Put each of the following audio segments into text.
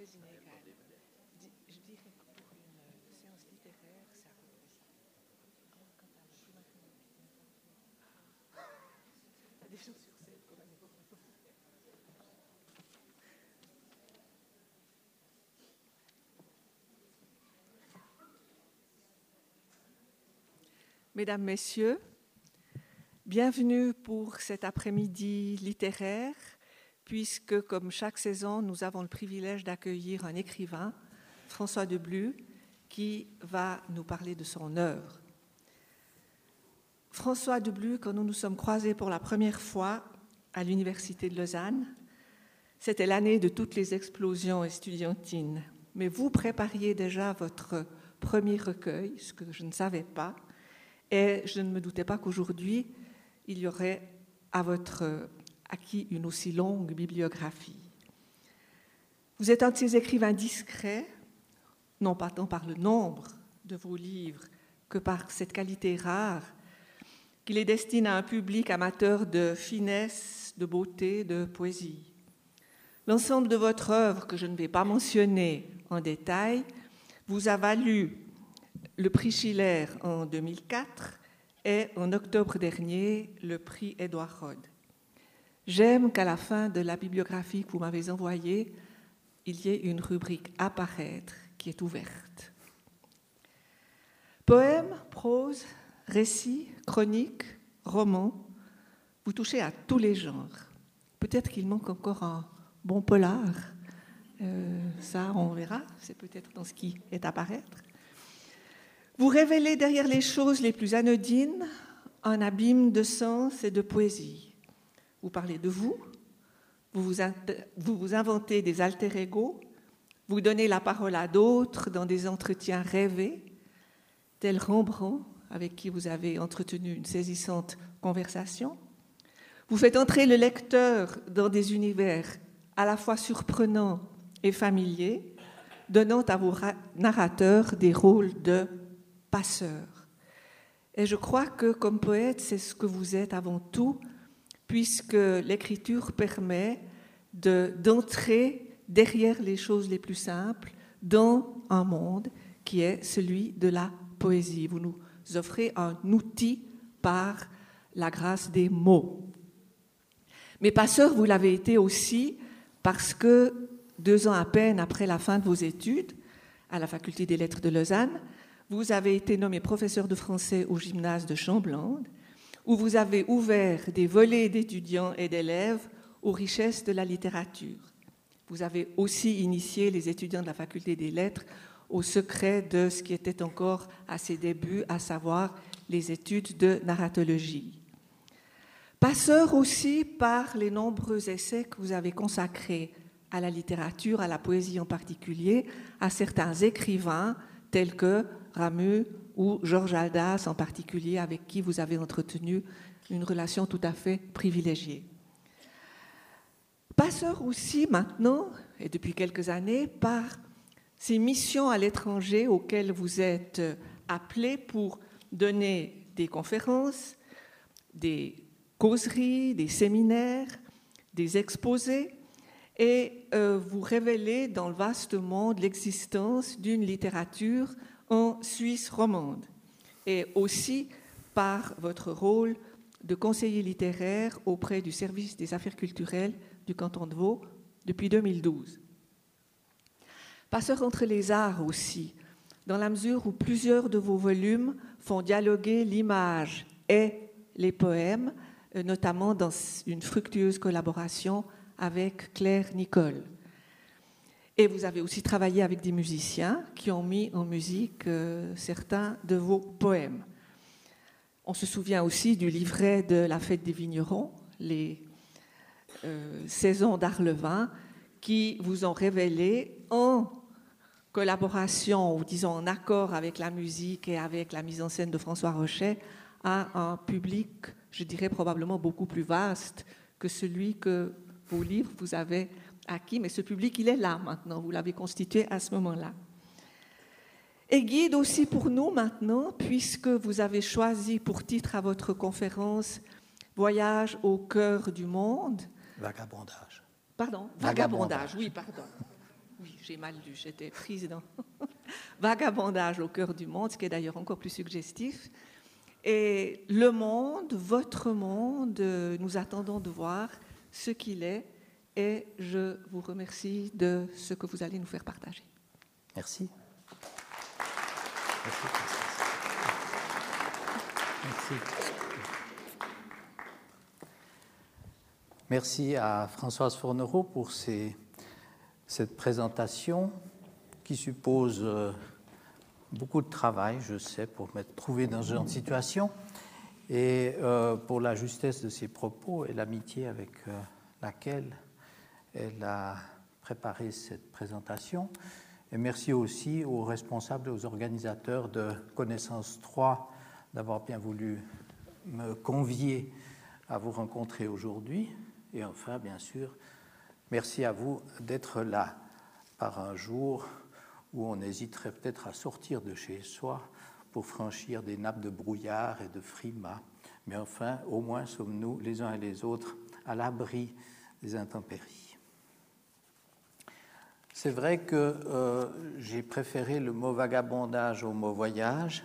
très inégal. Je dirais que pour une euh, séance littéraire, ça. Or, quant à la primature, il y a des gens sur scène. Mesdames, Messieurs, bienvenue pour cet après-midi littéraire, puisque comme chaque saison, nous avons le privilège d'accueillir un écrivain, François Deblu, qui va nous parler de son œuvre. François Deblu, quand nous nous sommes croisés pour la première fois à l'Université de Lausanne, c'était l'année de toutes les explosions estudiantines. Mais vous prépariez déjà votre premier recueil, ce que je ne savais pas, et je ne me doutais pas qu'aujourd'hui, il y aurait à votre acquis une aussi longue bibliographie. Vous êtes un de ces écrivains discrets, non pas tant par le nombre de vos livres que par cette qualité rare qui les destine à un public amateur de finesse, de beauté, de poésie. L'ensemble de votre œuvre, que je ne vais pas mentionner en détail, vous a valu le prix Schiller en 2004 et en octobre dernier le prix Édouard Rod. J'aime qu'à la fin de la bibliographie que vous m'avez envoyée, il y ait une rubrique apparaître qui est ouverte. Poèmes, prose, récits, chroniques, romans, vous touchez à tous les genres. Peut-être qu'il manque encore un bon polar. Euh, ça, on verra. C'est peut-être dans ce qui est à paraître. Vous révélez derrière les choses les plus anodines un abîme de sens et de poésie. Vous parlez de vous, vous vous, inventez des alter ego, vous donnez la parole à d'autres dans des entretiens rêvés, tel Rembrandt avec qui vous avez entretenu une saisissante conversation. Vous faites entrer le lecteur dans des univers à la fois surprenants et familiers, donnant à vos narrateurs des rôles de passeurs. Et je crois que comme poète, c'est ce que vous êtes avant tout, puisque l'écriture permet d'entrer de, derrière les choses les plus simples dans un monde qui est celui de la poésie. Vous nous offrez un outil par la grâce des mots. Mais passeur, vous l'avez été aussi parce que deux ans à peine après la fin de vos études à la faculté des lettres de Lausanne, vous avez été nommé professeur de français au gymnase de Chamblande, où vous avez ouvert des volets d'étudiants et d'élèves aux richesses de la littérature. Vous avez aussi initié les étudiants de la faculté des lettres au secret de ce qui était encore à ses débuts, à savoir les études de narratologie. Passeur aussi par les nombreux essais que vous avez consacrés à la littérature, à la poésie en particulier, à certains écrivains tels que Ramu ou Georges Aldas en particulier, avec qui vous avez entretenu une relation tout à fait privilégiée. Passeur aussi maintenant, et depuis quelques années, par ces missions à l'étranger auxquelles vous êtes appelés pour donner des conférences, des causeries, des séminaires, des exposés, et euh, vous révéler dans le vaste monde l'existence d'une littérature en Suisse romande, et aussi par votre rôle de conseiller littéraire auprès du service des affaires culturelles du canton de Vaud depuis 2012. Passeur entre les arts aussi, dans la mesure où plusieurs de vos volumes font dialoguer l'image et les poèmes, notamment dans une fructueuse collaboration avec Claire Nicole. Et vous avez aussi travaillé avec des musiciens qui ont mis en musique euh, certains de vos poèmes. On se souvient aussi du livret de la fête des vignerons, les euh, saisons d'Arlevin, qui vous ont révélé en collaboration ou disons en accord avec la musique et avec la mise en scène de François Rochet à un public, je dirais probablement beaucoup plus vaste que celui que vos livres vous avez acquis, mais ce public, il est là maintenant, vous l'avez constitué à ce moment-là. Et guide aussi pour nous maintenant, puisque vous avez choisi pour titre à votre conférence Voyage au cœur du monde. Vagabondage. Pardon? Vagabondage, oui, pardon. Oui, j'ai mal lu, j'étais prise dans Vagabondage au cœur du monde, ce qui est d'ailleurs encore plus suggestif. Et le monde, votre monde, nous attendons de voir ce qu'il est et je vous remercie de ce que vous allez nous faire partager. Merci. Merci. Merci à Françoise Fournereau pour cette présentation qui suppose euh, beaucoup de travail, je sais, pour m'être trouvé dans ce genre de situation, et euh, pour la justesse de ses propos et l'amitié avec euh, laquelle elle a préparé cette présentation. Et merci aussi aux responsables et aux organisateurs de Connaissance 3 d'avoir bien voulu me convier à vous rencontrer aujourd'hui. Et enfin, bien sûr, merci à vous d'être là par un jour où on hésiterait peut-être à sortir de chez soi pour franchir des nappes de brouillard et de frimas. Mais enfin, au moins sommes-nous les uns et les autres à l'abri des intempéries. C'est vrai que euh, j'ai préféré le mot vagabondage au mot voyage.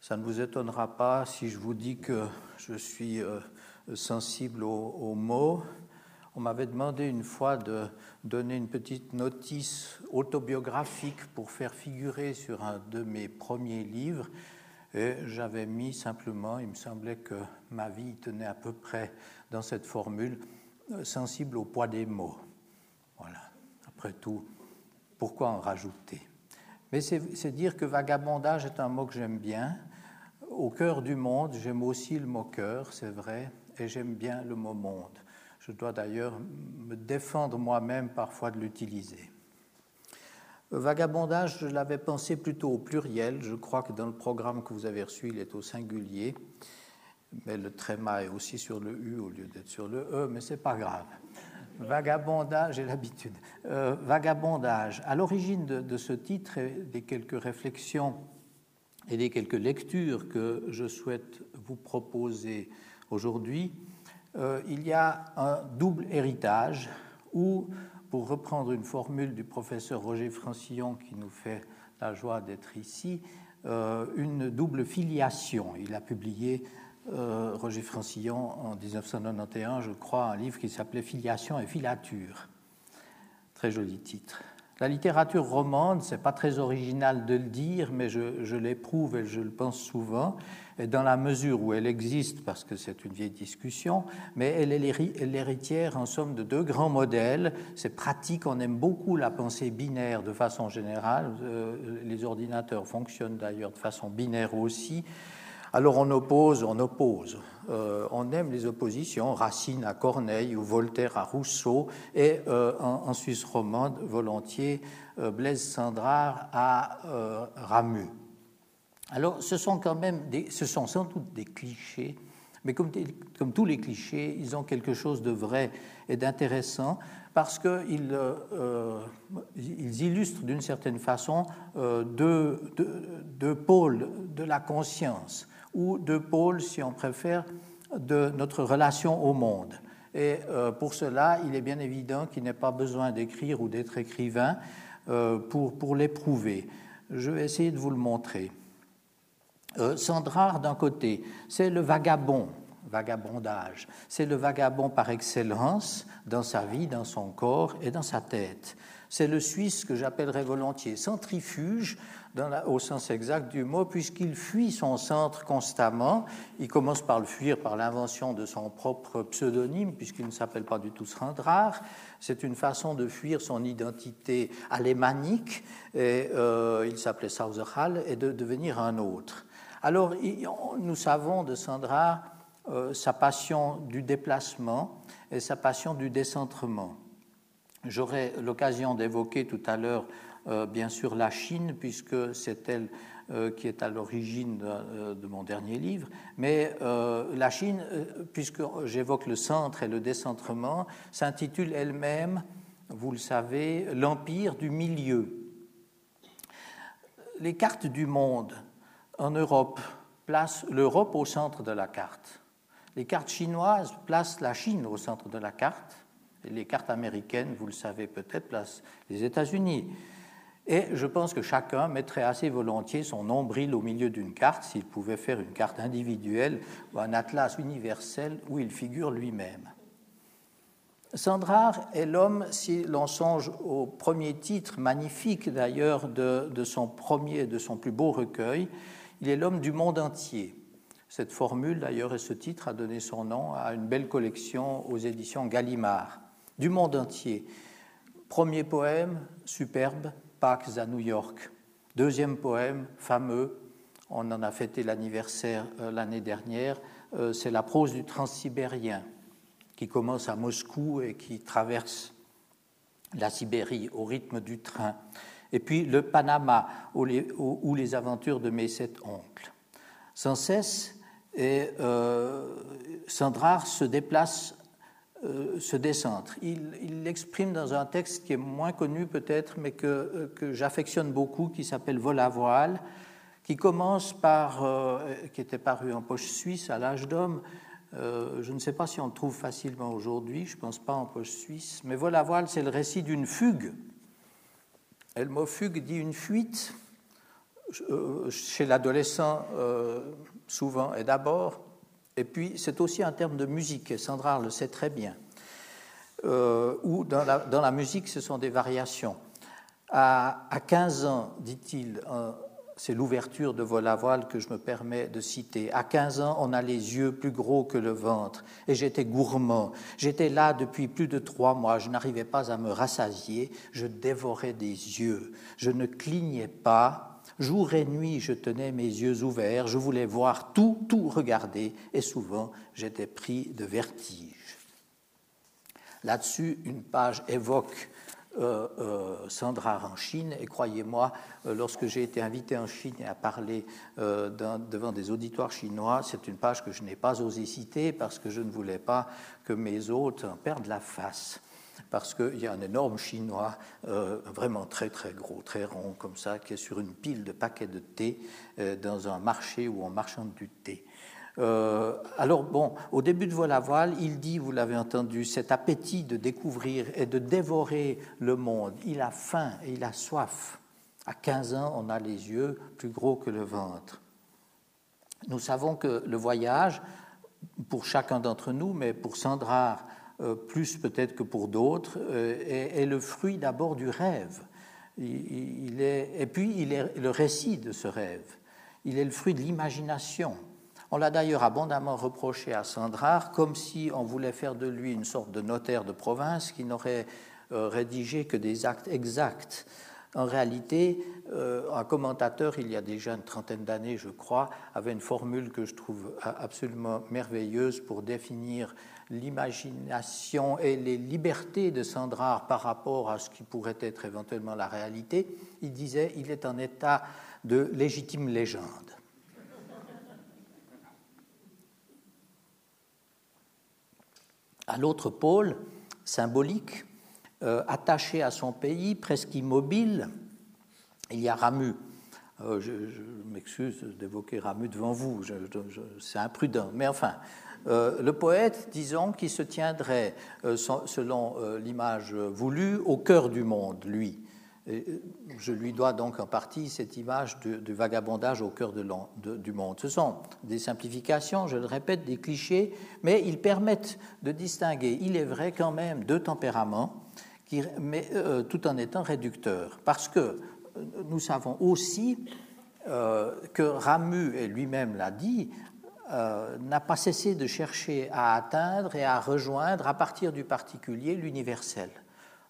Ça ne vous étonnera pas si je vous dis que je suis euh, sensible aux mots. On m'avait demandé une fois de donner une petite notice autobiographique pour faire figurer sur un de mes premiers livres. Et j'avais mis simplement, il me semblait que ma vie tenait à peu près dans cette formule, euh, sensible au poids des mots. Après tout, pourquoi en rajouter? Mais c'est dire que vagabondage est un mot que j'aime bien. Au cœur du monde, j'aime aussi le mot cœur, c'est vrai, et j'aime bien le mot monde. Je dois d'ailleurs me défendre moi-même parfois de l'utiliser. Vagabondage, je l'avais pensé plutôt au pluriel. Je crois que dans le programme que vous avez reçu, il est au singulier. Mais le tréma est aussi sur le U au lieu d'être sur le E, mais c'est pas grave. Vagabondage, j'ai l'habitude. Euh, vagabondage. À l'origine de, ce titre et des quelques réflexions et des quelques lectures que je souhaite vous proposer aujourd'hui, euh, il y a un double héritage où, pour reprendre une formule du professeur Roger Francillon qui nous fait la joie d'être ici, euh, une double filiation. Il a publié, euh, Roger Francillon, en 1991, je crois, un livre qui s'appelait Filiation et filature. Très joli titre. La littérature romande, c'est pas très original de le dire, mais je, je l'éprouve et je le pense souvent, et dans la mesure où elle existe, parce que c'est une vieille discussion, mais elle est l'héritière en somme de deux grands modèles. C'est pratique, on aime beaucoup la pensée binaire de façon générale, euh, les ordinateurs fonctionnent d'ailleurs de façon binaire aussi. Alors on oppose, on oppose. Euh, on aime les oppositions, Racine à Corneille ou Voltaire à Rousseau, et euh, en, Suisse romande, volontiers, euh, Blaise Sandrard à Ramu. Alors ce sont quand même, des, ce sont sans doute des clichés, mais comme, tous les clichés, ils ont quelque chose de vrai et d'intéressant parce qu'ils ils illustrent d'une certaine façon deux pôles de la conscience ou de pôles, si on préfère, de notre relation au monde. Et euh, pour cela, il est bien évident qu'il n'est pas besoin d'écrire ou d'être écrivain euh, pour, pour l'éprouver. Je vais essayer de vous le montrer. Euh, Sandrard, d'un côté, c'est le vagabond, vagabondage. C'est le vagabond par excellence dans sa vie, dans son corps et dans sa tête. C'est le Suisse que j'appellerais volontiers centrifuge, au sens exact du mot, puisqu'il fuit son centre constamment. Il commence par le fuir par l'invention de son propre pseudonyme, puisqu'il ne s'appelle pas du tout Srindrar. C'est une façon de fuir son identité alémanique, et, euh, il s'appelait Sauserhall, et de devenir un autre. Alors, nous savons de Sandra euh, sa passion du déplacement et sa passion du décentrement. J'aurai l'occasion d'évoquer tout à l'heure bien sûr la Chine, puisque c'est elle euh, qui est à l'origine de, euh, mon dernier livre, mais la Chine, puisque j'évoque le centre et le décentrement, s'intitule elle-même, vous le savez, l'empire du milieu. Les cartes du monde en Europe placent l'Europe au centre de la carte. Les cartes chinoises placent la Chine au centre de la carte Les cartes américaines, vous le savez peut-être, placent les États-Unis. Et je pense que chacun mettrait assez volontiers son nombril au milieu d'une carte s'il pouvait faire une carte individuelle ou un atlas universel où il figure lui-même. Sandrard est l'homme, si l'on songe au premier titre, magnifique d'ailleurs, de, son premier, de son plus beau recueil, il est l'homme du monde entier. Cette formule d'ailleurs et ce titre a donné son nom à une belle collection aux éditions Gallimard. Du monde entier. Premier poème, superbe, Pâques à New York. Deuxième poème, fameux, on en a fêté l'anniversaire euh, l'année dernière, euh, c'est la prose du transsibérien qui commence à Moscou et qui traverse la Sibérie au rythme du train. Et puis le Panama, ou les, aventures de mes sept oncles. Sans cesse, et, euh, se déplace, euh, se décentre. Il l'exprime dans un texte qui est moins connu peut-être, mais que, euh, que j'affectionne beaucoup, qui s'appelle Vol à voile, qui commence par, euh, qui était paru en poche suisse à l'âge d'homme, je ne sais pas si on le trouve facilement aujourd'hui, je ne pense pas en poche suisse, mais voilà, voile, c'est le récit d'une fugue. Et le mot fugue dit une fuite, chez l'adolescent souvent et d'abord, et puis c'est aussi un terme de musique, Sandra le sait très bien, où dans la, musique ce sont des variations. À, à 15 ans, dit-il, c'est l'ouverture de vol à voile que je me permets de citer. À 15 ans, on a les yeux plus gros que le ventre, et j'étais gourmand. J'étais là depuis plus de trois mois, je n'arrivais pas à me rassasier, je dévorais des yeux, je ne clignais pas. Jour et nuit, je tenais mes yeux ouverts, je voulais voir tout, tout regarder, et souvent j'étais pris de vertige. Là-dessus, une page évoque euh, euh, Sandra en Chine. Et croyez-moi, euh, lorsque j'ai été invité en Chine et à parler devant des auditoires chinois, c'est une page que je n'ai pas osé citer parce que je ne voulais pas que mes hôtes en perdent la face. Parce qu'il y a un énorme chinois, vraiment très très gros, très rond comme ça, qui est sur une pile de paquets de thé dans un marché où on marchande du thé. Euh, alors, bon, au début de Vol à voile, il dit, vous l'avez entendu, cet appétit de découvrir et de dévorer le monde. Il a faim et il a soif. À 15 ans, on a les yeux plus gros que le ventre. Nous savons que le voyage, pour chacun d'entre nous, mais pour Sandra euh, plus peut-être que pour d'autres, euh, est, le fruit d'abord du rêve. il est, et puis, il est le récit de ce rêve. Il est le fruit de l'imagination. On l'a d'ailleurs abondamment reproché à Sandrard, comme si on voulait faire de lui une sorte de notaire de province qui n'aurait euh, rédigé que des actes exacts. En réalité, euh, un commentateur, il y a déjà une trentaine d'années, je crois, avait une formule que je trouve absolument merveilleuse pour définir l'imagination et les libertés de Sandrard par rapport à ce qui pourrait être éventuellement la réalité. Il disait il est en état de légitime légende. À l'autre pôle, symbolique, euh, attaché à son pays, presque immobile, il y a Ramu. Euh, je, m'excuse d'évoquer Ramu devant vous, c'est imprudent, mais enfin, euh, le poète, disons, qui se tiendrait, selon l'image voulue, au cœur du monde, lui, euh, je lui dois donc en partie cette image de, vagabondage au cœur du monde. Ce sont des simplifications, je le répète, des clichés, mais ils permettent de distinguer, il est vrai quand même, deux tempéraments, qui, mais, euh, tout en étant réducteurs. Parce que euh, nous savons aussi que Ramu, et lui-même l'a dit, n'a pas cessé de chercher à atteindre et à rejoindre à partir du particulier l'universel.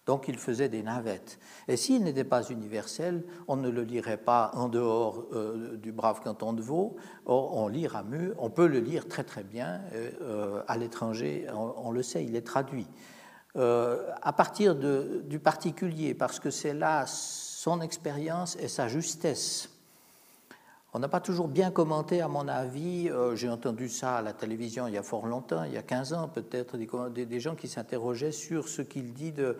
Donc il faisait des navettes. Et s'il n'était pas universel, on ne le lirait pas en dehors euh, du brave canton de Vaud. On lit Ramu, on peut le lire très très bien euh, à l'étranger, on, le sait, il est traduit. Euh, à partir du particulier, parce que c'est là son expérience et sa justesse. On n'a pas toujours bien commenté, à mon avis, j'ai entendu ça à la télévision il y a fort longtemps, il y a 15 ans peut-être, des, gens qui s'interrogeaient sur ce qu'il dit de,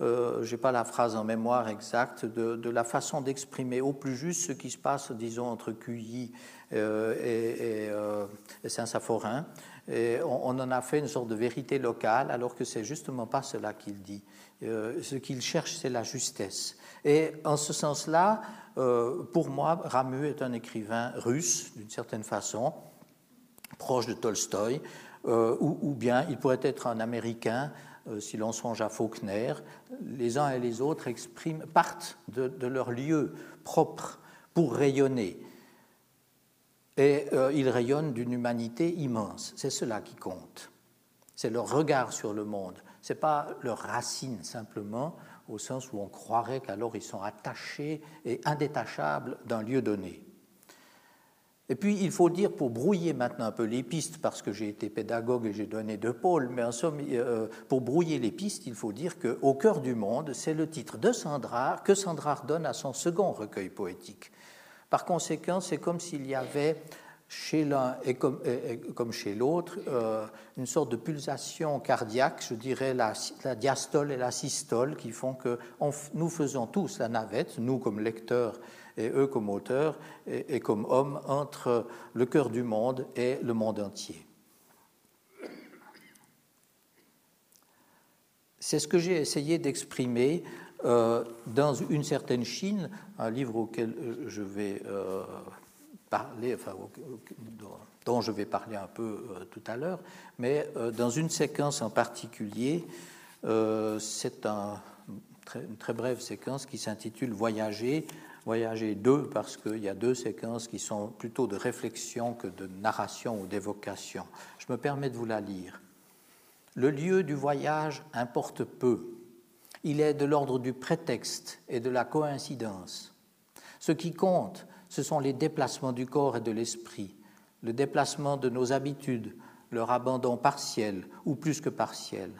euh, je n'ai pas la phrase en mémoire exacte, de, la façon d'exprimer au plus juste ce qui se passe, disons, entre Cuilly euh, et, Saint-Saphorin. Et on, on, en a fait une sorte de vérité locale, alors que c'est justement pas cela qu'il dit. ce qu'il cherche, c'est la justesse. Et en ce sens-là, pour moi, Ramu est un écrivain russe, d'une certaine façon, proche de Tolstoï, ou, bien il pourrait être un Américain euh, si l'on songe à Faulkner, les uns et les autres partent de, leur lieu propre pour rayonner. Et euh, ils rayonnent d'une humanité immense. C'est cela qui compte. C'est leur regard sur le monde. Ce n'est pas leur racine simplement, au sens où on croirait qu'alors ils sont attachés et indétachables d'un lieu donné. Et puis, il faut dire, pour brouiller maintenant un peu les pistes, parce que j'ai été pédagogue et j'ai donné deux pôles, mais en somme, euh, pour brouiller les pistes, il faut dire qu'Au cœur du monde, c'est le titre de Sandrard que Sandrard donne à son second recueil poétique. Par conséquent, c'est comme s'il y avait chez l'un et comme, chez l'autre euh, une sorte de pulsation cardiaque, je dirais la, diastole et la systole, qui font que nous faisons tous la navette, nous comme lecteurs et eux comme auteurs et, comme hommes entre le cœur du monde et le monde entier. C'est ce que j'ai essayé d'exprimer euh, dans une certaine Chine, un livre auquel euh, je vais dont je vais parler un peu tout à l'heure, mais dans une séquence en particulier, c'est un, une très brève séquence qui s'intitule Voyager Voyager deux parce qu'il y a deux séquences qui sont plutôt de réflexion que de narration ou d'évocation. Je me permets de vous la lire. Le lieu du voyage importe peu. Il est de l'ordre du prétexte et de la coïncidence. Ce qui compte, ce sont les déplacements du corps et de l'esprit, le déplacement de nos habitudes, leur abandon partiel ou plus que partiel.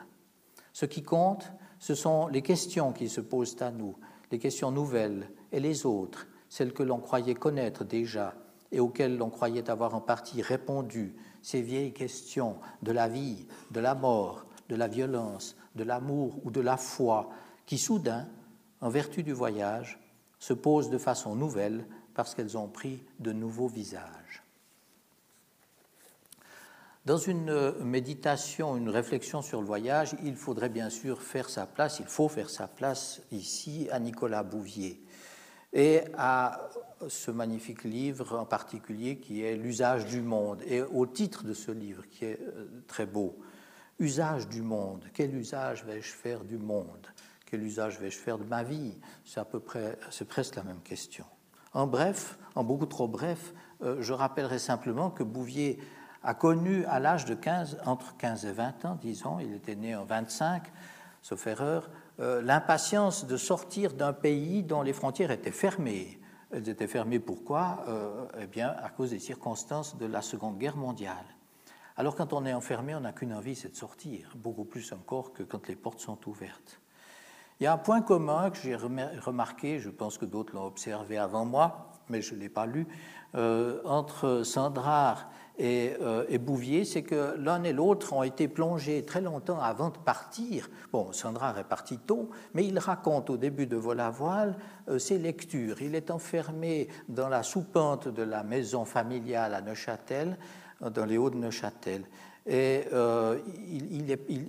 Ce qui compte, ce sont les questions qui se posent à nous, les questions nouvelles et les autres, celles que l'on croyait connaître déjà et auxquelles l'on croyait avoir en partie répondu, ces vieilles questions de la vie, de la mort, de la violence, de l'amour ou de la foi, qui soudain, en vertu du voyage, se posent de façon nouvelle parce qu'elles ont pris de nouveaux visages. Dans une méditation, une réflexion sur le voyage, il faudrait bien sûr faire sa place, il faut faire sa place ici à Nicolas Bouvier et à ce magnifique livre en particulier qui est L'usage du monde. Et au titre de ce livre qui est euh, très beau, Usage du monde, quel usage vais-je faire du monde? Quel usage vais-je faire de ma vie? C'est à peu près, c'est presque la même question. En bref, en beaucoup trop bref, euh, je rappellerai simplement que Bouvier a connu à l'âge de 15, entre 15 et 20 ans, disons, il était né en 25, sauf erreur, euh, l'impatience de sortir d'un pays dont les frontières étaient fermées. Elles étaient fermées pourquoi? Euh, Eh bien, à cause des circonstances de la Seconde Guerre mondiale. Alors, quand on est enfermé, on n'a qu'une envie, c'est de sortir, beaucoup plus encore que quand les portes sont ouvertes. Il y a un point commun que j'ai remarqué, je pense que d'autres l'ont observé avant moi, mais je ne l'ai pas lu, euh, entre Sandrard euh, et, Bouvier, c'est que l'un et l'autre ont été plongés très longtemps avant de partir. Bon, Sandra est parti tôt, mais il raconte au début de Vol à voile euh, ses lectures. Il est enfermé dans la soupente de la maison familiale à Neuchâtel, euh, dans les Hauts de Neuchâtel. Et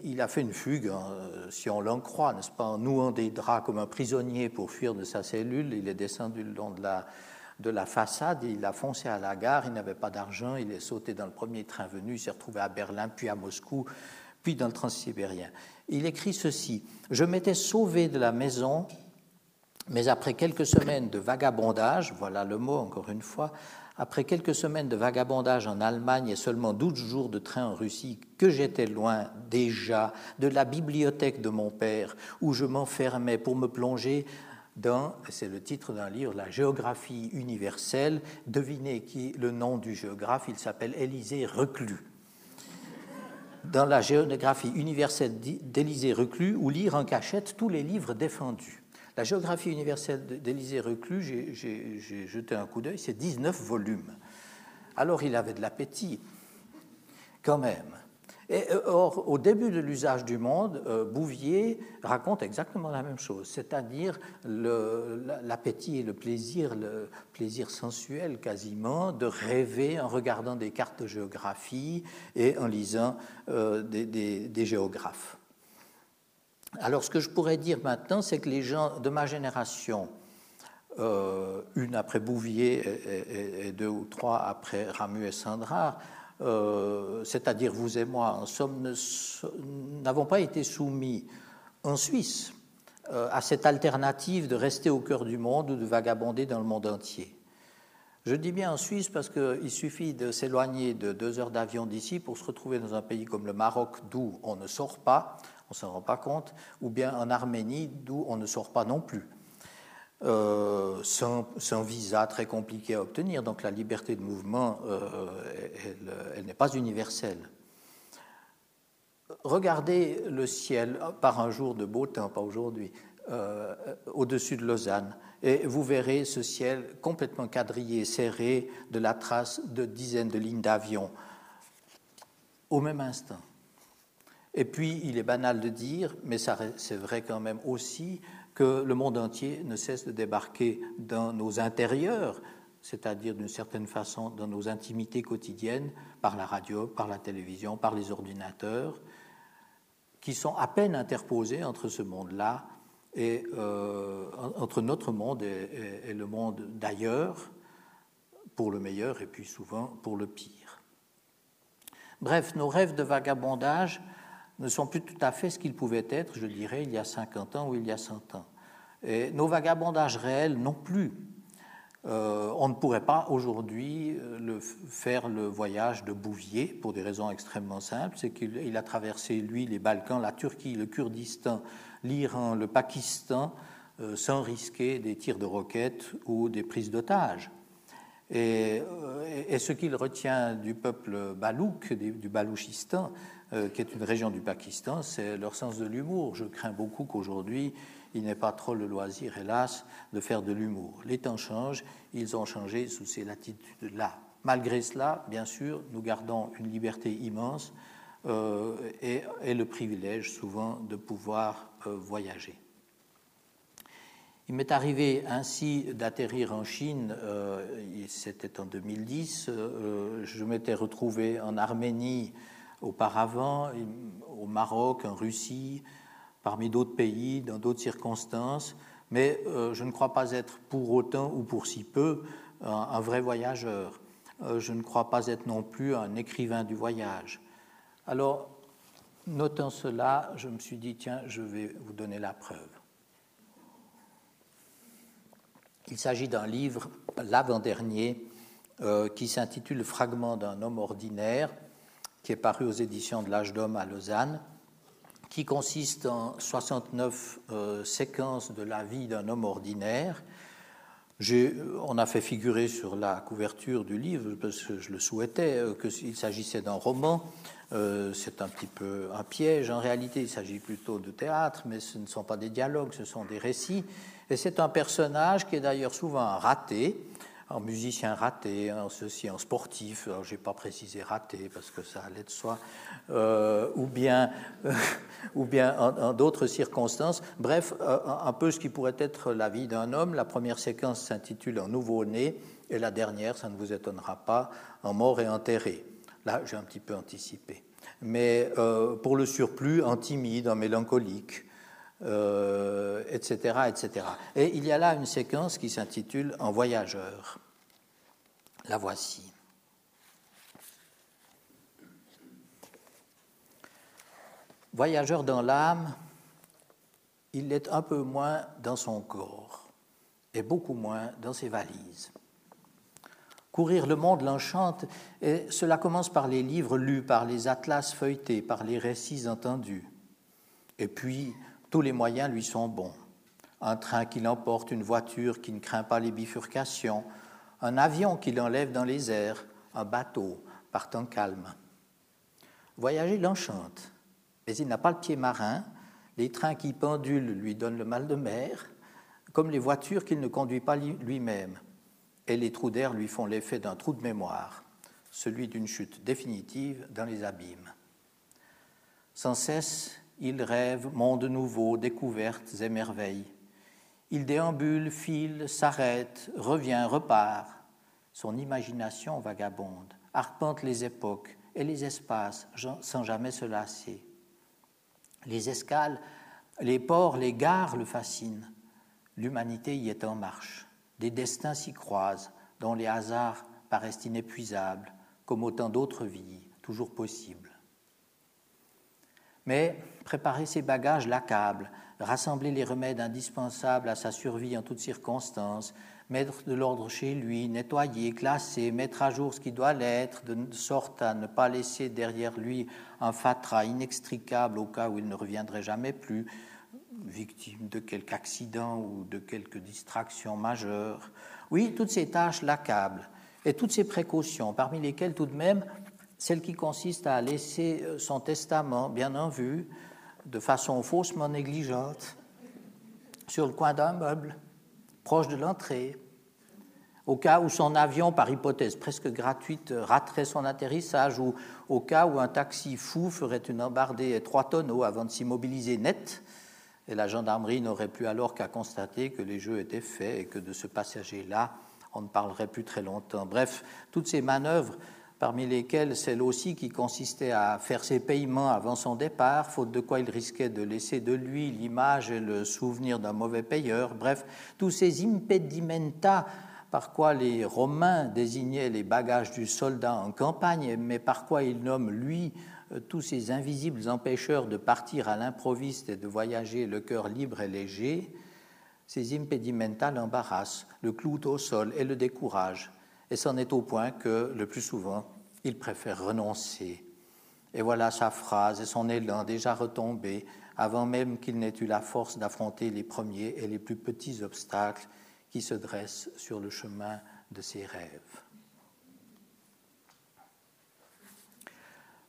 il, a fait une fugue, hein, si on l'en croit, n'est-ce pas, en nouant des draps comme un prisonnier pour fuir de sa cellule. Il est descendu le long de la, de la façade, il a foncé à la gare, il n'avait pas d'argent, il est sauté dans le premier train venu, il s'est retrouvé à Berlin, puis à Moscou, puis dans le transsibérien. Il écrit ceci Je m'étais sauvé de la maison, mais après quelques semaines de vagabondage, voilà le mot encore une fois, après quelques semaines de vagabondage en Allemagne et seulement 12 jours de train en Russie, que j'étais loin déjà de la bibliothèque de mon père, où je m'enfermais pour me plonger dans, c'est le titre d'un livre, La géographie universelle. Devinez qui le nom du géographe, il s'appelle Élisée Reclus. Dans la géographie universelle d'Élisée Reclus, ou lire en cachette tous les livres défendus. La géographie universelle d'Élisée Reclus, j'ai jeté un coup d'œil, c'est 19 volumes. Alors il avait de l'appétit, quand même. Euh, or, au début de l'usage du monde, euh, Bouvier raconte exactement la même chose, c'est-à-dire l'appétit et le plaisir, le plaisir sensuel quasiment, de rêver en regardant des cartes de géographie et en lisant euh, des, géographes. Alors, ce que je pourrais dire maintenant, c'est que les gens de ma génération, une après Bouvier et, deux ou trois après Ramu et Sandra, euh, c'est-à-dire vous et moi, en somme, n'avons pas été soumis en Suisse euh, à cette alternative de rester au cœur du monde ou de vagabonder dans le monde entier. Je dis bien en Suisse parce qu'il suffit de s'éloigner de deux heures d'avion d'ici pour se retrouver dans un pays comme le Maroc, d'où on ne sort pas, on ne s'en rend pas compte, ou bien en Arménie, d'où on ne sort pas non plus. Euh, sans, visa très compliqué à obtenir. Donc la liberté de mouvement, euh, elle, n'est pas universelle. Regardez le ciel par un jour de beau temps, pas aujourd'hui, euh, au-dessus de Lausanne, et vous verrez ce ciel complètement quadrillé, serré de la trace de dizaines de lignes d'avions au même instant. Et puis, il est banal de dire, mais c'est vrai quand même aussi, que le monde entier ne cesse de débarquer dans nos intérieurs, c'est-à-dire d'une certaine façon dans nos intimités quotidiennes, par la radio, par la télévision, par les ordinateurs, qui sont à peine interposés entre ce monde-là et euh, entre notre monde et, le monde d'ailleurs, pour le meilleur et puis souvent pour le pire. Bref, nos rêves de vagabondage ne sont plus tout à fait ce qu'ils pouvaient être, je dirais, il y a 50 ans ou il y a 100 ans. Et nos vagabondages réels non plus. Euh, on ne pourrait pas aujourd'hui euh, faire le voyage de Bouvier pour des raisons extrêmement simples. C'est qu'il a traversé, lui, les Balkans, la Turquie, le Kurdistan, l'Iran, le Pakistan, euh, sans risquer des tirs de roquettes ou des prises d'otages. Et, et, ce qu'il retient du peuple balouk, du Balouchistan, euh, qui est une région du Pakistan, c'est leur sens de l'humour. Je crains beaucoup qu'aujourd'hui, il n'ait pas trop le loisir, hélas, de faire de l'humour. Les temps changent, ils ont changé sous ces latitudes-là. Malgré cela, bien sûr, nous gardons une liberté immense euh, et, le privilège souvent de pouvoir euh, voyager. Il m'est arrivé ainsi d'atterrir en Chine, c'était en 2010, je m'étais retrouvé en Arménie auparavant, au Maroc, en Russie, parmi d'autres pays, dans d'autres circonstances, mais euh, je ne crois pas être pour autant ou pour si peu un, vrai voyageur. Euh, je ne crois pas être non plus un écrivain du voyage. Alors, notant cela, je me suis dit, tiens, je vais vous donner la preuve. Il s'agit d'un livre, l'avant-dernier, euh, qui s'intitule Fragment d'un homme ordinaire, qui est paru aux éditions de l'âge d'homme à Lausanne, qui consiste en 69 euh, séquences de la vie d'un homme ordinaire. On a fait figurer sur la couverture du livre, parce que je le souhaitais, euh, qu'il s'agissait d'un roman. Euh, c'est un petit peu un piège. En réalité, il s'agit plutôt de théâtre, mais ce ne sont pas des dialogues, ce sont des récits. Et c'est un personnage qui est d'ailleurs souvent raté, en musicien raté, en ceci, en sportif, alors je n'ai pas précisé raté parce que ça allait de soi, euh, ou bien, ou bien en, d'autres circonstances. Bref, euh, un peu ce qui pourrait être la vie d'un homme. La première séquence s'intitule Un nouveau-né et la dernière, ça ne vous étonnera pas, En mort et enterré. Là, j'ai un petit peu anticipé. Mais euh, pour le surplus, en timide, en mélancolique, etc., etc. Et il y a là une séquence qui s'intitule En voyageur. La voici. Voyageur dans l'âme, il l'est un peu moins dans son corps et beaucoup moins dans ses valises. Courir le monde l'enchante, et cela commence par les livres lus, par les atlas feuilletés, par les récits entendus. Et puis, tous les moyens lui sont bons. Un train qui l'emporte, une voiture qui ne craint pas les bifurcations, un avion qui l'enlève dans les airs, un bateau partant calme. Voyager l'enchante, mais il n'a pas le pied marin, les trains qui pendulent lui donnent le mal de mer, comme les voitures qu'il ne conduit pas lui-même, et les trous d'air lui font l'effet d'un trou de mémoire, celui d'une chute définitive dans les abîmes. Sans cesse, il rêve monde nouveau, découvertes et merveilles. Il déambule, file, s'arrête, revient, repart. Son imagination vagabonde, arpente les époques et les espaces sans jamais se lasser. Les escales, les ports, les gares le fascinent. L'humanité y est en marche. Des destins s'y croisent, dont les hasards paraissent inépuisables, comme autant d'autres vies, toujours possibles. Mais préparer ses bagages l'accable, rassembler les remèdes indispensables à sa survie en toutes circonstances, mettre de l'ordre chez lui, nettoyer, classer, mettre à jour ce qui doit l'être, de sorte à ne pas laisser derrière lui un fatras inextricable au cas où il ne reviendrait jamais plus, victime de quelque accident ou de quelque distraction majeure. Oui, toutes ces tâches l'accablent, et toutes ces précautions, parmi lesquelles tout de même celle qui consiste à laisser euh, son testament bien en vue, de façon faussement négligente, sur le coin d'un meuble, proche de l'entrée, au cas où son avion, par hypothèse presque gratuite, raterait son atterrissage, ou au cas où un taxi fou ferait une embardée trois tonneaux avant de s'immobiliser net, et la gendarmerie n'aurait plus alors qu'à constater que les jeux étaient faits et que de ce passager-là, on ne parlerait plus très longtemps. Bref, toutes ces manœuvres parmi lesquelles celle aussi qui consistait à faire ses paiements avant son départ, faute de quoi il risquait de laisser de lui l'image et le souvenir d'un mauvais payeur. Bref, tous ces impedimenta par quoi les Romains désignaient les bagages du soldat en campagne, mais par quoi ils nomment, lui, euh, tous ces invisibles empêcheurs de partir à l'improviste et de voyager le cœur libre et léger, ces impedimenta l'embarrassent, le clouent au sol et le découragent et c'en est au point que, le plus souvent, il préfère renoncer. Et voilà sa phrase et son élan déjà retombé avant même qu'il n'ait eu la force d'affronter les premiers et les plus petits obstacles qui se dressent sur le chemin de ses rêves.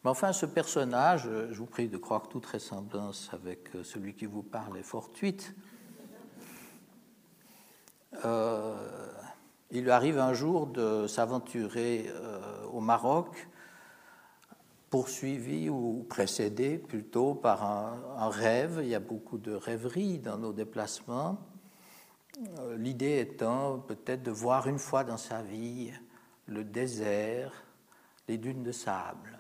Mais enfin, ce personnage, je vous prie de croire que toute ressemblance avec celui qui vous parle est fortuite, euh, il lui arrive un jour de s'aventurer euh, au Maroc, poursuivi ou précédé plutôt par un, rêve. Il y a beaucoup de rêveries dans nos déplacements. Euh, l'idée étant peut-être de voir une fois dans sa vie le désert, les dunes de sable.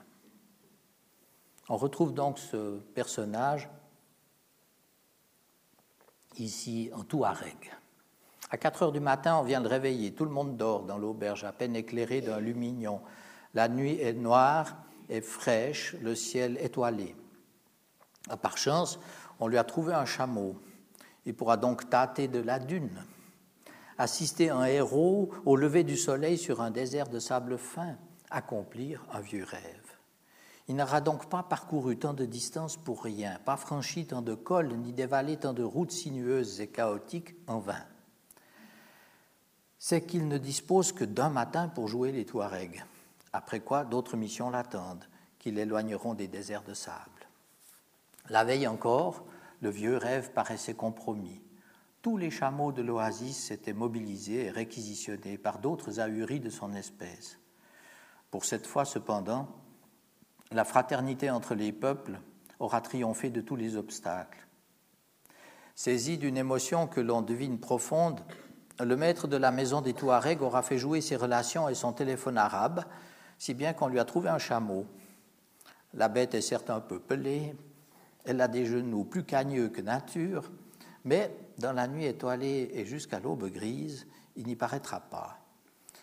On retrouve donc ce personnage ici en Touareg. À 4 heures du matin, on vient de réveiller. Tout le monde dort dans l'auberge, à peine éclairée d'un lumignon. La nuit est noire et fraîche, le ciel étoilé. Par chance, on lui a trouvé un chameau. Il pourra donc tâter de la dune, assister un héros au lever du soleil sur un désert de sable fin, accomplir un vieux rêve. Il n'aura donc pas parcouru tant de distance pour rien, pas franchi tant de cols, ni dévalé tant de routes sinueuses et chaotiques en vain c'est qu'il ne dispose que d'un matin pour jouer les Touaregs, après quoi d'autres missions l'attendent, qui l'éloigneront des déserts de sable. La veille encore, le vieux rêve paraissait compromis. Tous les chameaux de l'oasis s'étaient mobilisés et réquisitionnés par d'autres ahuris de son espèce. Pour cette fois, cependant, la fraternité entre les peuples aura triomphé de tous les obstacles. Saisi d'une émotion que l'on devine profonde, le maître de la maison des Touaregs aura fait jouer ses relations et son téléphone arabe, si bien qu'on lui a trouvé un chameau. La bête est certes un peu pelée, elle a des genoux plus cagneux que nature, mais dans la nuit étoilée et jusqu'à l'aube grise, il n'y paraîtra pas.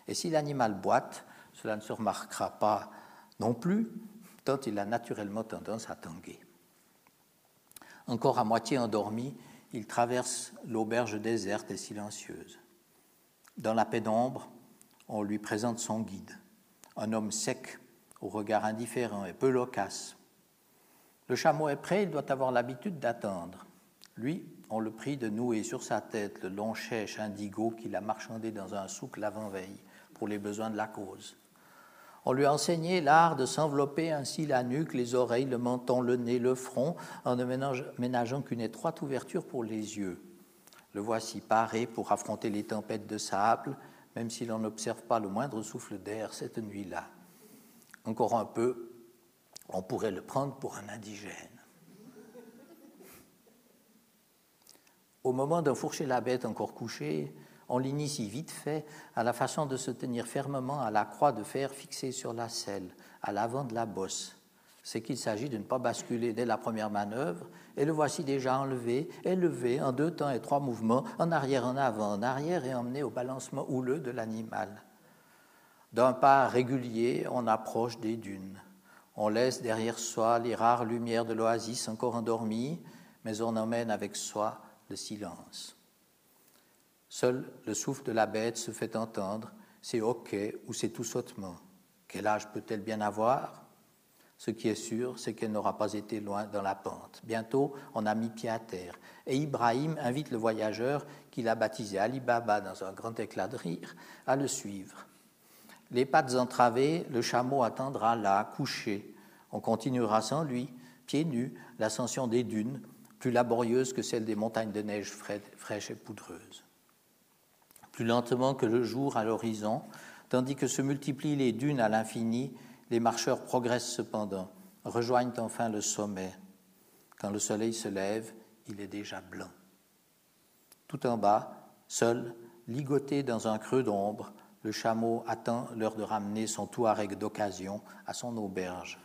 Et si l'animal boite, cela ne se remarquera pas non plus, tant il a naturellement tendance à tanguer. Encore à moitié endormi, il traverse l'auberge déserte et silencieuse. Dans la pénombre, on lui présente son guide, un homme sec, au regard indifférent et peu loquace. Le chameau est prêt, il doit avoir l'habitude d'attendre. Lui, on le prie de nouer sur sa tête le long chèche indigo qu'il a marchandé dans un souk l'avant-veille pour les besoins de la cause. On lui a enseigné l'art de s'envelopper ainsi la nuque, les oreilles, le menton, le nez, le front, en ne ménageant qu'une étroite ouverture pour les yeux. Le voici paré pour affronter les tempêtes de sable, même si l'on n'observe pas le moindre souffle d'air cette nuit-là. Encore un peu, on pourrait le prendre pour un indigène. Au moment d'enfourcher la bête encore couchée, on l'initie vite fait à la façon de se tenir fermement à la croix de fer fixée sur la selle, à l'avant de la bosse. C'est qu'il s'agit de ne pas basculer dès la première manœuvre, et le voici déjà enlevé, élevé en deux temps et trois mouvements, en arrière, en avant, en arrière, et emmené au balancement houleux de l'animal. D'un pas régulier, on approche des dunes. On laisse derrière soi les rares lumières de l'oasis encore endormies, mais on emmène avec soi le silence. Seul le souffle de la bête se fait entendre, c'est hoquets ou c'est tout sautement. Quel âge peut-elle bien avoir? Ce qui est sûr, c'est qu'elle n'aura pas été loin dans la pente. Bientôt, on a mis pied à terre. Et Ibrahim invite le voyageur, qu'il a baptisé Ali Baba dans un grand éclat de rire, à le suivre. Les pattes entravées, le chameau attendra là, couché. On continuera sans lui, pieds nus, l'ascension des dunes, plus laborieuse que celle des montagnes de neige fraîches et poudreuses plus lentement que le jour à l'horizon, tandis que se multiplient les dunes à l'infini, les marcheurs progressent cependant, rejoignent enfin le sommet. Quand le soleil se lève, il est déjà blanc. Tout en bas, seul, ligoté dans un creux d'ombre, le chameau attend l'heure de ramener son touareg d'occasion à son auberge.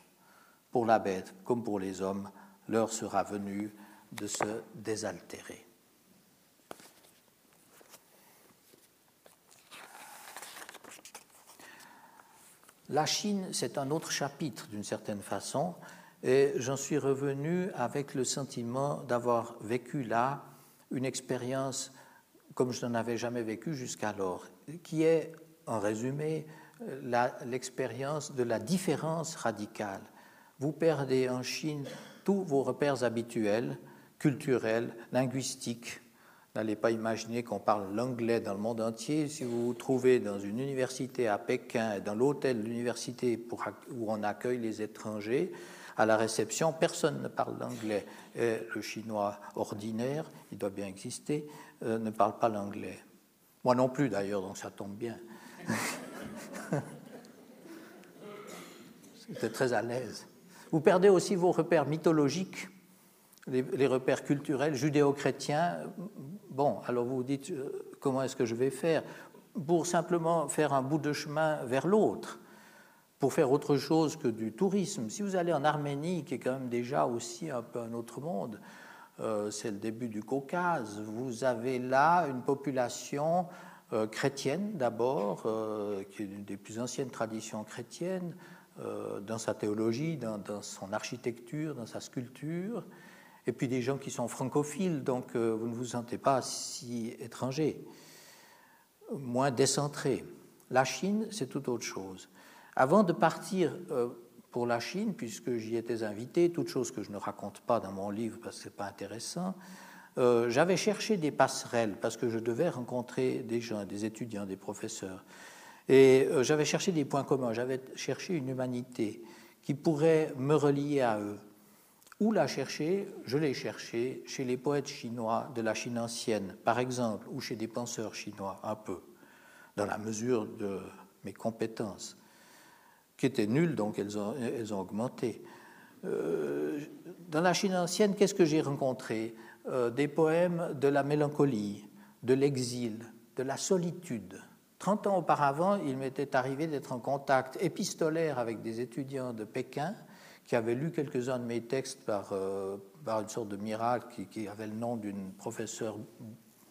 Pour la bête, comme pour les hommes, l'heure sera venue de se désaltérer. La Chine, c'est un autre chapitre d'une certaine façon, et j'en suis revenu avec le sentiment d'avoir vécu là une expérience comme je n'en avais jamais vécu jusqu'alors, qui est, en résumé, l'expérience de la différence radicale. Vous perdez en Chine tous vos repères habituels, culturels, linguistiques, N'allez pas imaginer qu'on parle l'anglais dans le monde entier. Si vous vous trouvez dans une université à Pékin, dans l'hôtel de l'université où on accueille les étrangers, à la réception, personne ne parle l'anglais. Le chinois ordinaire, il doit bien exister, euh, ne parle pas l'anglais. Moi non plus d'ailleurs, donc ça tombe bien. C'était très à l'aise. Vous perdez aussi vos repères mythologiques, les, repères culturels judéo-chrétiens Bon, alors vous vous dites, euh, comment est-ce que je vais faire Pour simplement faire un bout de chemin vers l'autre, pour faire autre chose que du tourisme? Si vous allez en Arménie, qui est quand même déjà aussi un peu un autre monde, euh, c'est le début du Caucase, vous avez là une population euh, chrétienne d'abord, qui est une des plus anciennes traditions chrétiennes, dans sa théologie, dans, son architecture, dans sa sculpture, et puis des gens qui sont francophiles, donc euh, vous ne vous sentez pas si étranger, moins décentré. La Chine, c'est tout autre chose. Avant de partir euh, pour la Chine, puisque j'y étais invité, toute chose que je ne raconte pas dans mon livre parce que ce n'est pas intéressant, euh, j'avais cherché des passerelles parce que je devais rencontrer des gens, des étudiants, des professeurs. Et j'avais cherché des points communs, j'avais cherché une humanité qui pourrait me relier à eux. Où la chercher Je l'ai cherché chez les poètes chinois de la Chine ancienne, par exemple, ou chez des penseurs chinois, un peu, dans la mesure de mes compétences, qui étaient nulles, donc elles ont, elles ont augmenté. Euh, dans la Chine ancienne, qu'est-ce que j'ai rencontré? Euh, Des poèmes de la mélancolie, de l'exil, de la solitude. Trente ans auparavant, il m'était arrivé d'être en contact épistolaire avec des étudiants de Pékin qui avait lu quelques-uns de mes textes par, euh, par une sorte de miracle qui, avait le nom d'une professeure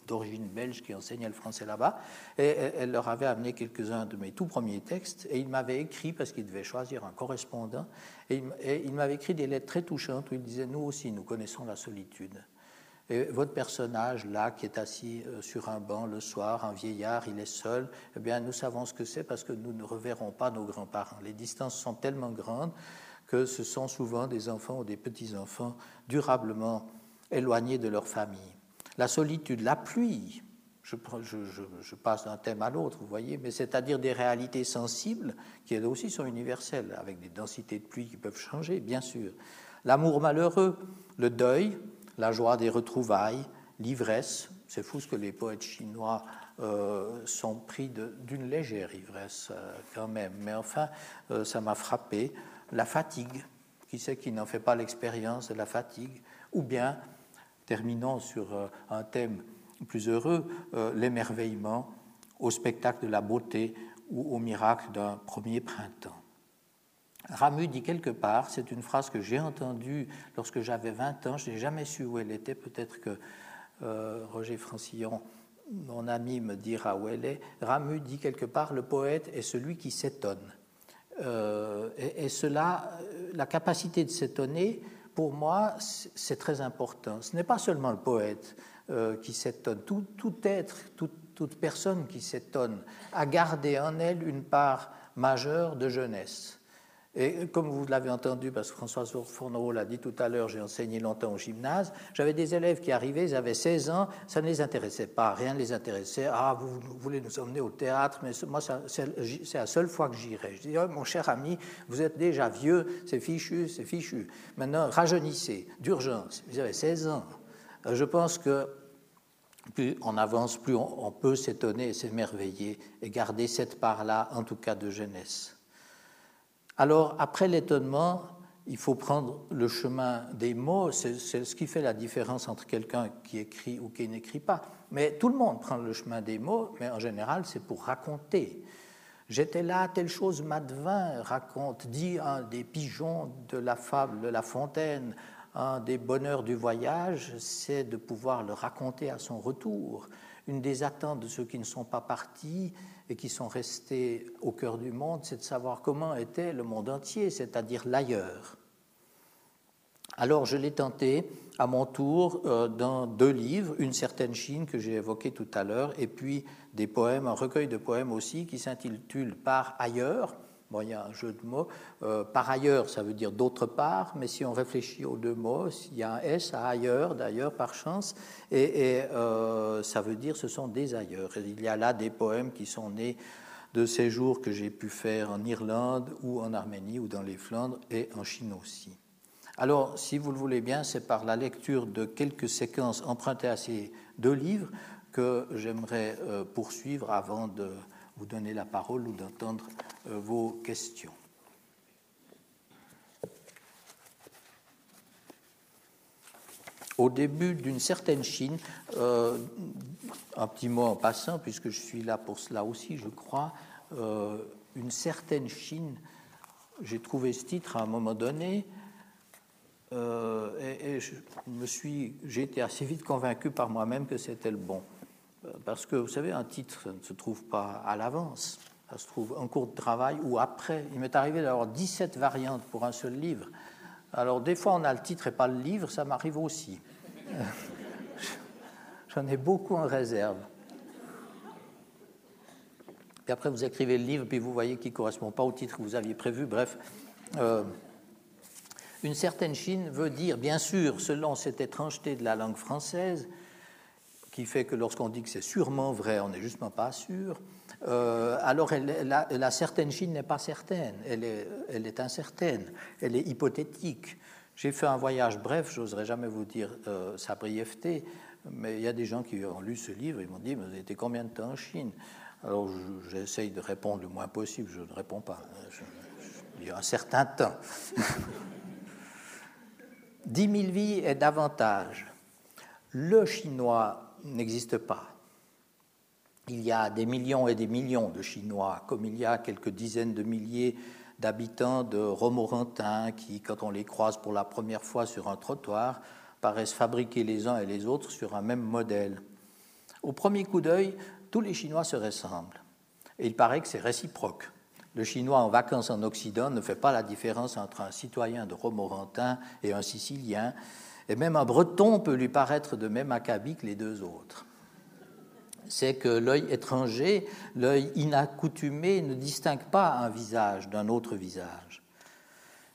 d'origine belge qui enseignait le français là-bas, et elle leur avait amené quelques-uns de mes tout premiers textes, et il m'avait écrit, parce qu'il devait choisir un correspondant, et il, m'avait écrit des lettres très touchantes où il disait, nous aussi, nous connaissons la solitude. Et votre personnage, là, qui est assis euh, sur un banc le soir, un vieillard, il est seul, eh bien, nous savons ce que c'est parce que nous ne reverrons pas nos grands-parents. Les distances sont tellement grandes que ce sont souvent des enfants ou des petits-enfants durablement éloignés de leur famille. La solitude, la pluie, je, passe d'un thème à l'autre, vous voyez, mais c'est-à-dire des réalités sensibles qui elles aussi sont universelles, avec des densités de pluie qui peuvent changer, bien sûr. L'amour malheureux, le deuil, la joie des retrouvailles, l'ivresse, c'est fou ce que les poètes chinois euh, sont pris d'une légère ivresse euh, quand même, mais enfin, euh, ça m'a frappé la fatigue, qui sait qui n'en fait pas l'expérience de la fatigue, ou bien terminant sur euh, un thème plus heureux, euh, l'émerveillement au spectacle de la beauté ou au miracle d'un premier printemps. Ramu dit quelque part, c'est une phrase que j'ai entendue lorsque j'avais 20 ans, je n'ai jamais su où elle était, peut-être que euh, Roger Francillon, mon ami, me dira où elle est. Ramu dit quelque part, le poète est celui qui s'étonne. Euh, et, cela, la capacité de s'étonner, pour moi, c'est très important. Ce n'est pas seulement le poète euh, qui s'étonne, tout, tout, être, toute personne qui s'étonne a gardé en elle une part majeure de jeunesse. Et comme vous l'avez entendu, parce que François Fourneau l'a dit tout à l'heure, j'ai enseigné longtemps au gymnase, j'avais des élèves qui arrivaient, ils avaient 16 ans, ça ne les intéressait pas, rien ne les intéressait. Ah, vous, voulez nous emmener au théâtre, mais moi, c'est la seule fois que j'irai. Je dis, oh, mon cher ami, vous êtes déjà vieux, c'est fichu, c'est fichu. Maintenant, rajeunissez, d'urgence. Vous avez 16 ans. Euh, je pense que plus on avance, plus on peut s'étonner et s'émerveiller et garder cette part-là, en tout cas de jeunesse. Alors, après l'étonnement, il faut prendre le chemin des mots. C'est ce qui fait la différence entre quelqu'un qui écrit ou qui n'écrit pas. Mais tout le monde prend le chemin des mots, mais en général, c'est pour raconter. J'étais là, telle chose m'advint, raconte, dit un des pigeons de la fable de La Fontaine. Un des bonheurs du voyage, c'est de pouvoir le raconter à son retour. Une des attentes de ceux qui ne sont pas partis, et qui sont restés au cœur du monde, c'est de savoir comment était le monde entier, c'est-à-dire l'ailleurs. Alors je l'ai tenté à mon tour euh, dans deux livres, Une certaine Chine que j'ai évoqué tout à l'heure, et puis des poèmes, un recueil de poèmes aussi qui s'intitule Par ailleurs, Bon, il y a un jeu de mots. Euh, par ailleurs, ça veut dire d'autre part, mais si on réfléchit aux deux mots, il y a un S à ailleurs, d'ailleurs, par chance, et, euh, ça veut dire ce sont des ailleurs. il y a là des poèmes qui sont nés de séjours que j'ai pu faire en Irlande ou en Arménie ou dans les Flandres et en Chine aussi. Alors, si vous le voulez bien, c'est par la lecture de quelques séquences empruntées à ces deux livres que j'aimerais euh, poursuivre avant de vous donner la parole ou d'entendre euh, vos questions. Au début d'une certaine Chine, euh, un petit mot en passant, puisque je suis là pour cela aussi, je crois, euh, une certaine Chine, j'ai trouvé ce titre à un moment donné, et, et, j'ai été assez vite convaincu par moi-même que c'était le bon. Parce que, vous savez, un titre ne se trouve pas à l'avance. Ça se trouve en cours de travail ou après. Il m'est arrivé d'avoir 17 variantes pour un seul livre. Alors, des fois, on a le titre et pas le livre, ça m'arrive aussi. J'en ai beaucoup en réserve. Puis après, vous écrivez le livre, puis vous voyez qu'il ne correspond pas au titre que vous aviez prévu. Bref, euh, une certaine Chine veut dire, bien sûr, selon cette étrangeté de la langue française, qui fait que lorsqu'on dit que c'est sûrement vrai, on n'est justement pas sûr, euh, alors la, certaine Chine n'est pas certaine, elle est, incertaine, elle est hypothétique. J'ai fait un voyage bref, j'oserais jamais vous dire euh, sa brièveté, mais il y a des gens qui ont lu ce livre, ils m'ont dit, mais vous avez été combien de temps en Chine? Alors j'essaye de répondre le moins possible, je ne réponds pas. il y a un certain temps. Dix mille vies et davantage. Le chinois n'existe pas. Il y a des millions et des millions de Chinois, comme il y a quelques dizaines de milliers d'habitants de Romorintins qui, quand on les croise pour la première fois sur un trottoir, paraissent fabriqués les uns et les autres sur un même modèle. Au premier coup d'œil, tous les Chinois se ressemblent. Et il paraît que c'est réciproque. Le Chinois en vacances en Occident ne fait pas la différence entre un citoyen de Romorantin et un Sicilien, et même un breton peut lui paraître de même acabit que les deux autres. C'est que l'œil étranger, l'œil inaccoutumé, ne distingue pas un visage d'un autre visage.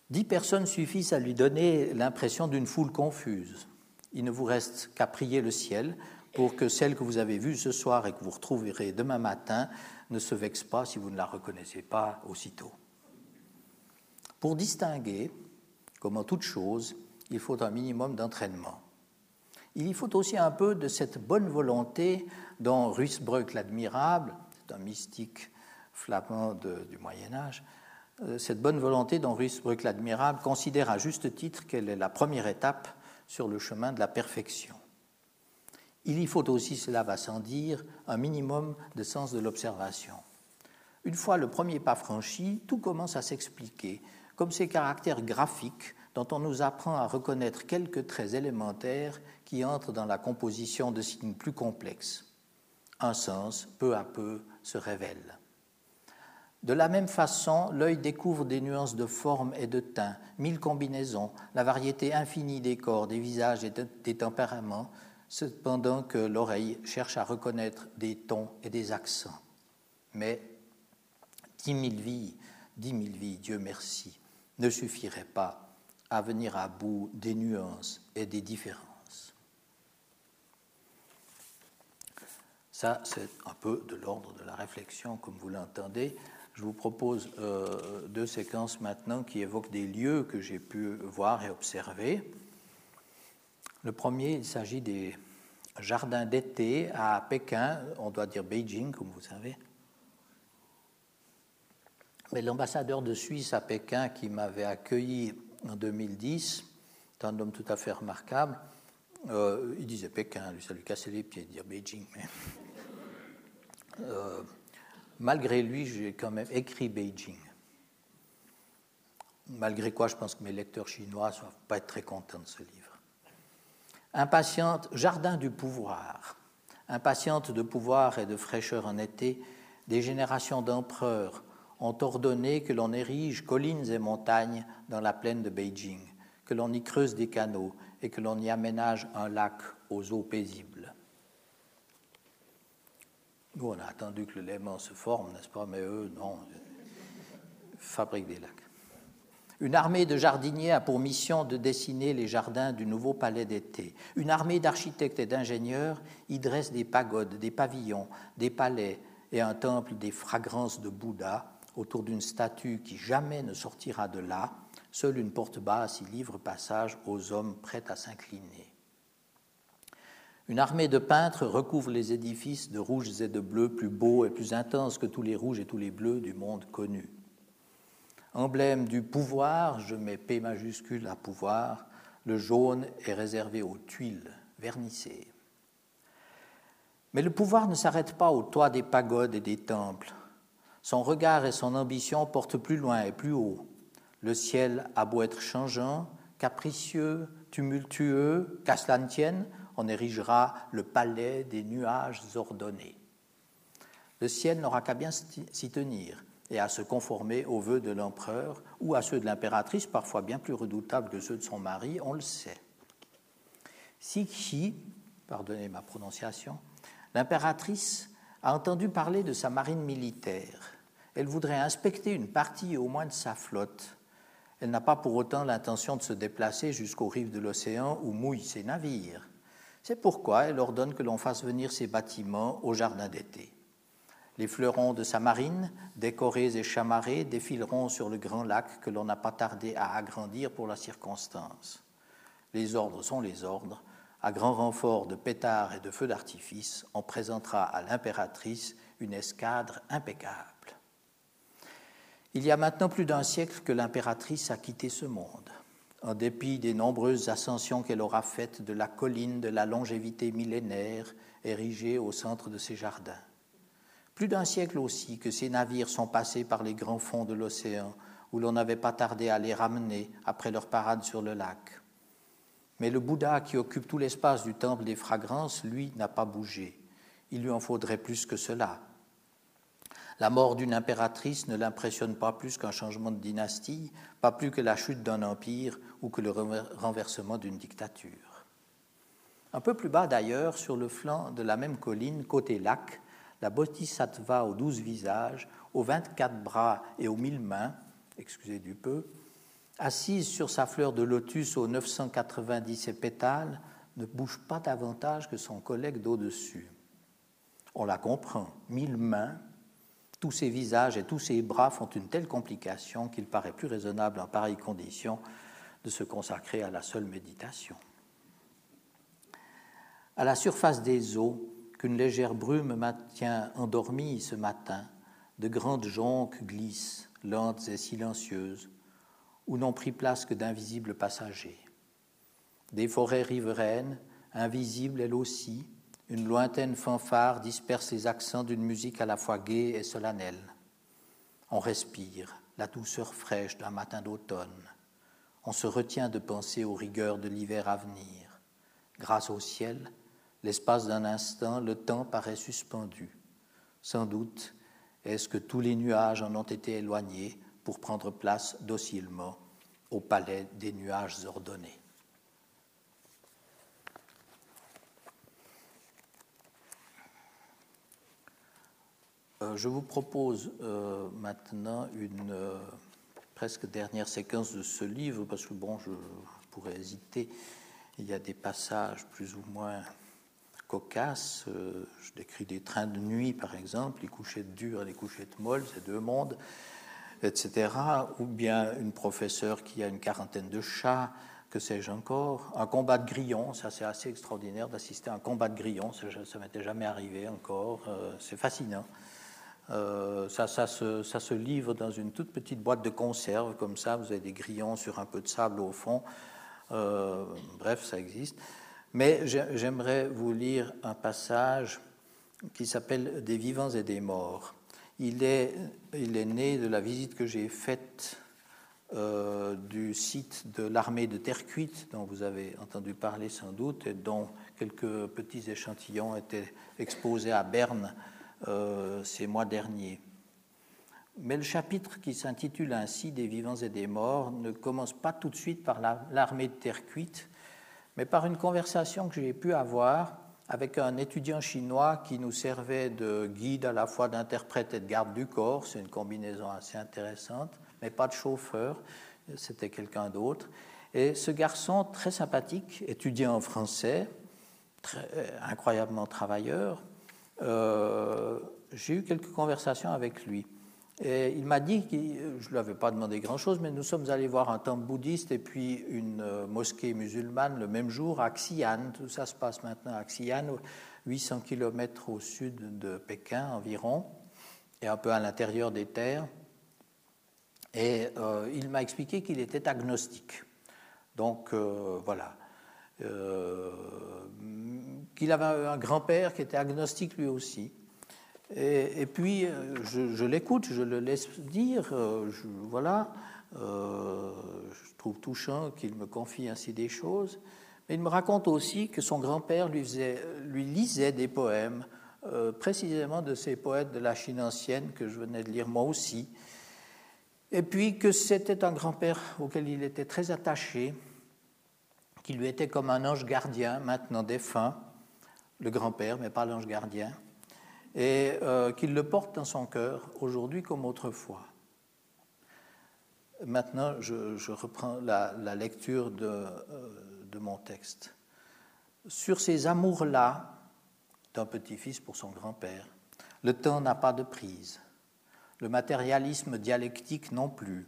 Dix personnes suffisent à lui donner l'impression d'une foule confuse. Il ne vous reste qu'à prier le ciel pour que celle que vous avez vue ce soir et que vous retrouverez demain matin ne se vexe pas si vous ne la reconnaissez pas aussitôt. Pour distinguer, comme en toute chose, il faut un minimum d'entraînement. Il y faut aussi un peu de cette bonne volonté dont Ruysbroek l'admirable, c'est un mystique flamand du Moyen Âge, euh, cette bonne volonté dont Ruysbroek l'admirable considère à juste titre qu'elle est la première étape sur le chemin de la perfection. Il y faut aussi, cela va sans dire, un minimum de sens de l'observation. Une fois le premier pas franchi, tout commence à s'expliquer, comme ces caractères graphiques dont on nous apprend à reconnaître quelques traits élémentaires qui entrent dans la composition de signes plus complexes. Un sens, peu à peu, se révèle. De la même façon, l'œil découvre des nuances de forme et de teint, mille combinaisons, la variété infinie des corps, des visages et des tempéraments, cependant que l'oreille cherche à reconnaître des tons et des accents. Mais dix mille vies, dix mille vies, Dieu merci, ne suffiraient pas à venir à bout des nuances et des différences. Ça, c'est un peu de l'ordre de la réflexion, comme vous l'entendez. Je vous propose euh, deux séquences maintenant qui évoquent des lieux que j'ai pu voir et observer. Le premier, il s'agit des jardins d'été à Pékin, on doit dire Beijing, comme vous savez. Mais l'ambassadeur de Suisse à Pékin qui m'avait accueilli en 2010, c'est un homme tout à fait remarquable. Euh, il disait Pékin, lui, ça lui cassait les pieds de dire Beijing. Euh, malgré lui, j'ai quand même écrit Beijing. Malgré quoi, je pense que mes lecteurs chinois ne vont pas être très contents de ce livre. Impatiente, jardin du pouvoir. Impatiente de pouvoir et de fraîcheur en été, des générations d'empereurs ont ordonné que l'on érige collines et montagnes dans la plaine de Beijing, que l'on y creuse des canaux et que l'on y aménage un lac aux eaux paisibles. Nous, on a attendu que le Léman se forme, n'est-ce pas? Mais eux, non, fabriquent des lacs. Une armée de jardiniers a pour mission de dessiner les jardins du nouveau palais d'été. Une armée d'architectes et d'ingénieurs y dresse des pagodes, des pavillons, des palais et un temple des fragrances de Bouddha autour d'une statue qui jamais ne sortira de là, seule une porte basse y livre passage aux hommes prêts à s'incliner. Une armée de peintres recouvre les édifices de rouges et de bleus plus beaux et plus intenses que tous les rouges et tous les bleus du monde connu. Emblème du pouvoir, je mets P majuscule à pouvoir, le jaune est réservé aux tuiles vernissées. Mais le pouvoir ne s'arrête pas au toit des pagodes et des temples. Son regard et son ambition portent plus loin et plus haut. Le ciel a beau être changeant, capricieux, tumultueux, qu'à cela ne on érigera le palais des nuages ordonnés. Le ciel n'aura qu'à bien s'y tenir et à se conformer aux vœux de l'empereur ou à ceux de l'impératrice, parfois bien plus redoutables que ceux de son mari, on le sait. Xi, pardonnez ma prononciation, l'impératrice a entendu parler de sa marine militaire elle voudrait inspecter une partie au moins de sa flotte. Elle n'a pas pour autant l'intention de se déplacer jusqu'aux rives de l'océan où mouillent ses navires. C'est pourquoi elle ordonne que l'on fasse venir ses bâtiments au jardin d'été. Les fleurons de sa marine, décorés et chamarrés, défileront sur le grand lac que l'on n'a pas tardé à agrandir pour la circonstance. Les ordres sont les ordres. À grand renfort de pétards et de feux d'artifice, on présentera à l'impératrice une escadre impeccable. Il y a maintenant plus d'un siècle que l'impératrice a quitté ce monde, en dépit des nombreuses ascensions qu'elle aura faites de la colline de la longévité millénaire érigée au centre de ses jardins. Plus d'un siècle aussi que ces navires sont passés par les grands fonds de l'océan, où l'on n'avait pas tardé à les ramener après leur parade sur le lac. Mais le Bouddha qui occupe tout l'espace du temple des fragrances, lui, n'a pas bougé. Il lui en faudrait plus que cela la mort d'une impératrice ne l'impressionne pas plus qu'un changement de dynastie, pas plus que la chute d'un empire ou que le renversement d'une dictature. Un peu plus bas d'ailleurs, sur le flanc de la même colline, côté lac, la bodhisattva aux douze visages, aux vingt-quatre bras et aux mille mains, excusez du peu, assise sur sa fleur de lotus aux 990 pétales, ne bouge pas davantage que son collègue d'au-dessus. On la comprend, mille mains, tous ces visages et tous ces bras font une telle complication qu'il paraît plus raisonnable en pareille condition de se consacrer à la seule méditation. À la surface des eaux, qu'une légère brume maintient endormie ce matin, de grandes jonques glissent, lentes et silencieuses, où n'ont pris place que d'invisibles passagers. Des forêts riveraines, invisibles elles aussi, Une lointaine fanfare disperse les accents d'une musique à la fois gaie et solennelle. On respire la douceur fraîche d'un matin d'automne. On se retient de penser aux rigueurs de l'hiver à venir. Grâce au ciel, l'espace d'un instant, le temps paraît suspendu. Sans doute, est-ce que tous les nuages en ont été éloignés pour prendre place docilement au palais des nuages ordonnés Je vous propose euh, maintenant une euh, presque dernière séquence de ce livre, parce que bon, je pourrais hésiter. Il y a des passages plus ou moins cocasses. Euh, je décris des trains de nuit, par exemple, les couchettes dures et les couchettes molles, ces deux mondes, etc. Ou bien une professeure qui a une quarantaine de chats, que sais-je encore. Un combat de grillons, ça c'est assez extraordinaire d'assister à un combat de grillons, ça, ne m'était jamais arrivé encore. Euh, c'est fascinant. Euh, ça, se, livre dans une toute petite boîte de conserve, comme ça, vous avez des grillons sur un peu de sable au fond. bref, ça existe. Mais j'aimerais vous lire un passage qui s'appelle Des vivants et des morts. Il est, il est né de la visite que j'ai faite euh, du site de l'armée de terre cuite, dont vous avez entendu parler sans doute, et dont quelques petits échantillons étaient exposés à Berne euh, ces mois derniers. Mais le chapitre qui s'intitule ainsi Des vivants et des morts ne commence pas tout de suite par l'armée de terre cuite, mais par une conversation que j'ai pu avoir avec un étudiant chinois qui nous servait de guide à la fois d'interprète et de garde du corps. C'est une combinaison assez intéressante, mais pas de chauffeur, c'était quelqu'un d'autre. Et ce garçon, très sympathique, étudiant en français, euh, incroyablement travailleur, euh, j'ai eu quelques conversations avec lui. Et il m'a dit, je ne lui avais pas demandé grand-chose, mais nous sommes allés voir un temple bouddhiste et puis une euh, mosquée musulmane le même jour à Xi'an. Tout ça se passe maintenant à Xi'an, 800 km au sud de Pékin environ, et un peu à l'intérieur des terres. Et euh, il m'a expliqué qu'il était agnostique. Donc voilà. Qu'il avait un grand-père qui était agnostique lui aussi et, puis, euh, je, l'écoute, je le laisse dire, euh, voilà, euh, je trouve touchant qu'il me confie ainsi des choses. Mais il me raconte aussi que son grand-père lui, lui, lisait des poèmes, précisément de ces poètes de la Chine ancienne que je venais de lire moi aussi. Et puis que c'était un grand-père auquel il était très attaché, qui lui était comme un ange gardien, maintenant défunt, le grand-père, mais pas l'ange gardien et euh, qu'il le porte dans son cœur aujourd'hui comme autrefois. Maintenant, je, reprends la, lecture de, euh, de, mon texte. Sur ces amours-là d'un petit-fils pour son grand-père, le temps n'a pas de prise, le matérialisme dialectique non plus.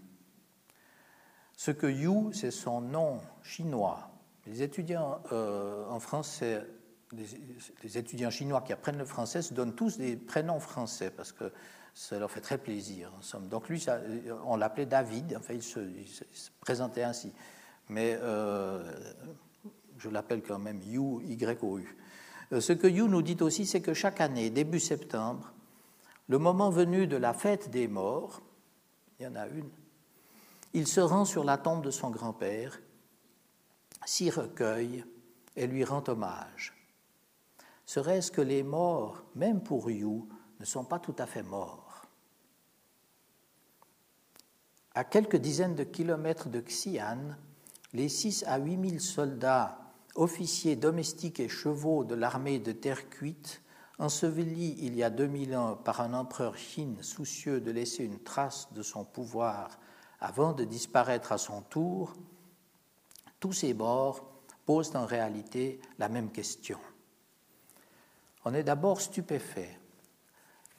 Ce que Yu, c'est son nom chinois. Les étudiants euh, en français les, étudiants chinois qui apprennent le français se donnent tous des prénoms français parce que ça leur fait très plaisir, en somme. Donc lui, ça, on l'appelait David, enfin il se, présentait ainsi. Mais euh, je l'appelle quand même Yu, Y-O-U. Euh, ce que Yu nous dit aussi, c'est que chaque année, début septembre, le moment venu de la fête des morts, il y en a une, il se rend sur la tombe de son grand-père, s'y recueille et lui rend hommage. Serait-ce que les morts, même pour Yu, ne sont pas tout à fait morts? À quelques dizaines de kilomètres de Xi'an, les 6 à 8 000 soldats, officiers domestiques et chevaux de l'armée de terre cuite, ensevelis il y a 2000 ans par un empereur Chine soucieux de laisser une trace de son pouvoir avant de disparaître à son tour, tous ces morts posent en réalité la même question on est d'abord stupéfait.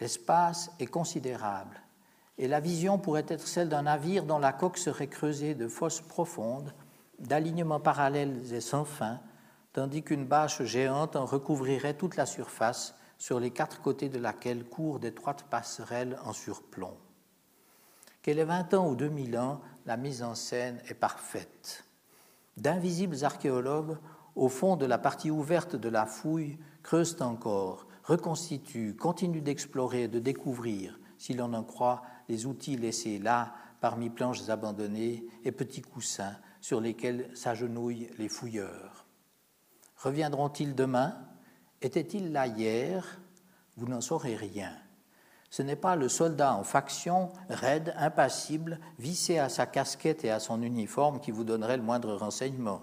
L'espace est considérable et la vision pourrait être celle d'un navire dont la coque serait creusée de fosses profondes, d'alignements parallèles et sans fin, tandis qu'une bâche géante en recouvrirait toute la surface sur les quatre côtés de laquelle courent d'étroites passerelles en surplomb. Qu'elle ait vingt ans ou deux mille ans, la mise en scène est parfaite. D'invisibles archéologues au fond de la partie ouverte de la fouille, creusent encore, reconstituent, continuent d'explorer de découvrir, si l'on en croit, les outils laissés là parmi planches abandonnées et petits coussins sur lesquels s'agenouillent les fouilleurs. Reviendront-ils demain? Étaient-ils là hier? Vous n'en saurez rien. Ce n'est pas le soldat en faction, raide, impassible, vissé à sa casquette et à son uniforme qui vous donnerait le moindre renseignement.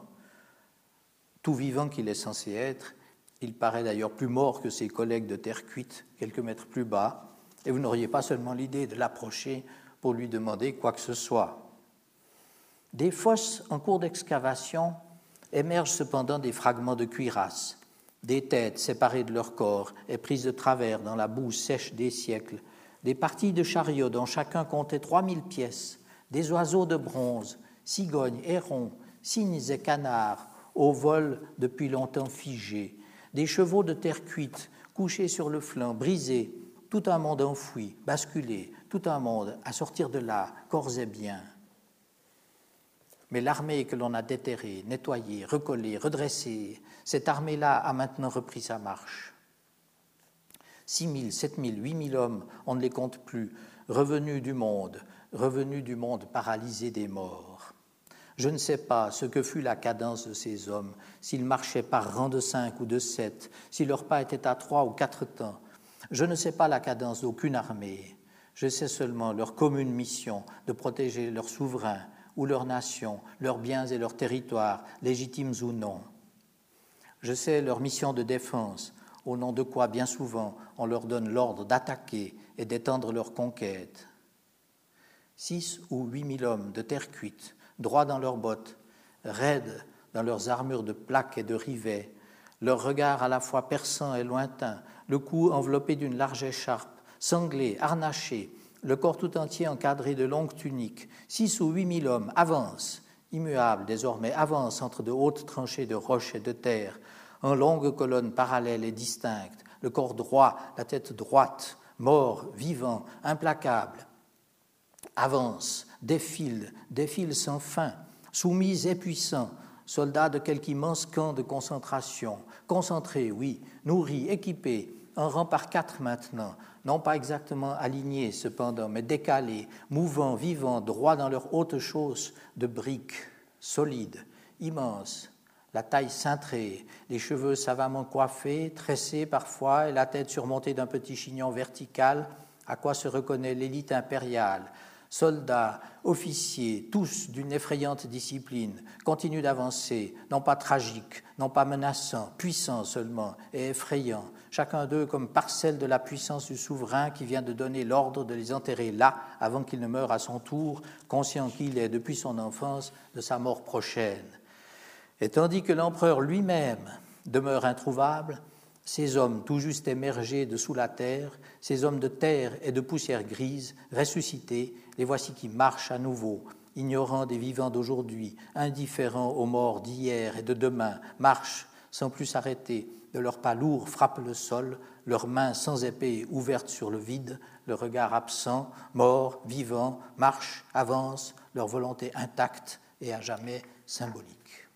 Tout vivant qu'il est censé être, il paraît d'ailleurs plus mort que ses collègues de terre cuite, quelques mètres plus bas, et vous n'auriez pas seulement l'idée de l'approcher pour lui demander quoi que ce soit. Des fosses en cours d'excavation émergent cependant des fragments de cuirasse, des têtes séparées de leur corps et prises de travers dans la boue sèche des siècles, des parties de chariots dont chacun comptait trois mille pièces, des oiseaux de bronze, cigognes, hérons, cygnes et canards, au vol depuis longtemps figés, des chevaux de terre cuite couchés sur le flanc, brisés, tout un monde enfoui, basculé, tout un monde à sortir de là, corps et biens. Mais l'armée que l'on a déterrée, nettoyée, recollée, redressée, cette armée-là a maintenant repris sa marche. 6 000, 7 000, 8 000 hommes, on ne les compte plus, revenus du monde, revenus du monde paralysé des morts. Je ne sais pas ce que fut la cadence de ces hommes, s'ils marchaient par rang de cinq ou de sept, si leur pas était à trois ou quatre temps. Je ne sais pas la cadence d'aucune armée. Je sais seulement leur commune mission de protéger leurs souverains ou leurs nations, leurs biens et leurs territoires, légitimes ou non. Je sais leur mission de défense, au nom de quoi bien souvent on leur donne l'ordre d'attaquer et d'étendre leur conquête. Six ou huit mille hommes de terre cuite, droits dans leurs bottes, raides dans leurs armures de plaques et de rivets, leur regard à la fois perçant et lointain, le cou enveloppé d'une large écharpe, sanglés, harnachés, le corps tout entier encadré de longues tuniques, six ou huit mille hommes avancent, immuables désormais, avancent entre de hautes tranchées de roches et de terre, en longues colonnes parallèles et distinctes, le corps droit, la tête droite, mort, vivant, implacable, avancent, défilent, défilent sans fin, soumis et puissants, soldats de quelque immense camp de concentration, concentrés, oui, nourris, équipés, un rang par quatre maintenant, non pas exactement alignés cependant, mais décalés, mouvants, vivants, droits dans leur haute chausse de briques, solides, immenses, la taille cintrée, les cheveux savamment coiffés, tressés parfois, et la tête surmontée d'un petit chignon vertical, à quoi se reconnaît l'élite impériale, soldats, officiers, tous d'une effrayante discipline, continuent d'avancer, non pas tragiques, non pas menaçants, puissants seulement et effrayants, chacun d'eux comme parcelle de la puissance du souverain qui vient de donner l'ordre de les enterrer là avant qu'il ne meure à son tour, conscient qu'il est depuis son enfance de sa mort prochaine. Et tandis que l'empereur lui-même demeure introuvable, ces hommes tout juste émergés de sous la terre, ces hommes de terre et de poussière grise, ressuscités, les voici qui marchent à nouveau, ignorant des vivants d'aujourd'hui, indifférents aux morts d'hier et de demain, marchent sans plus s'arrêter, de leurs pas lourds frappent le sol, leurs mains sans épée ouvertes sur le vide, le regard absent, mort, vivant, marchent, avancent, leur volonté intacte et à jamais symbolique.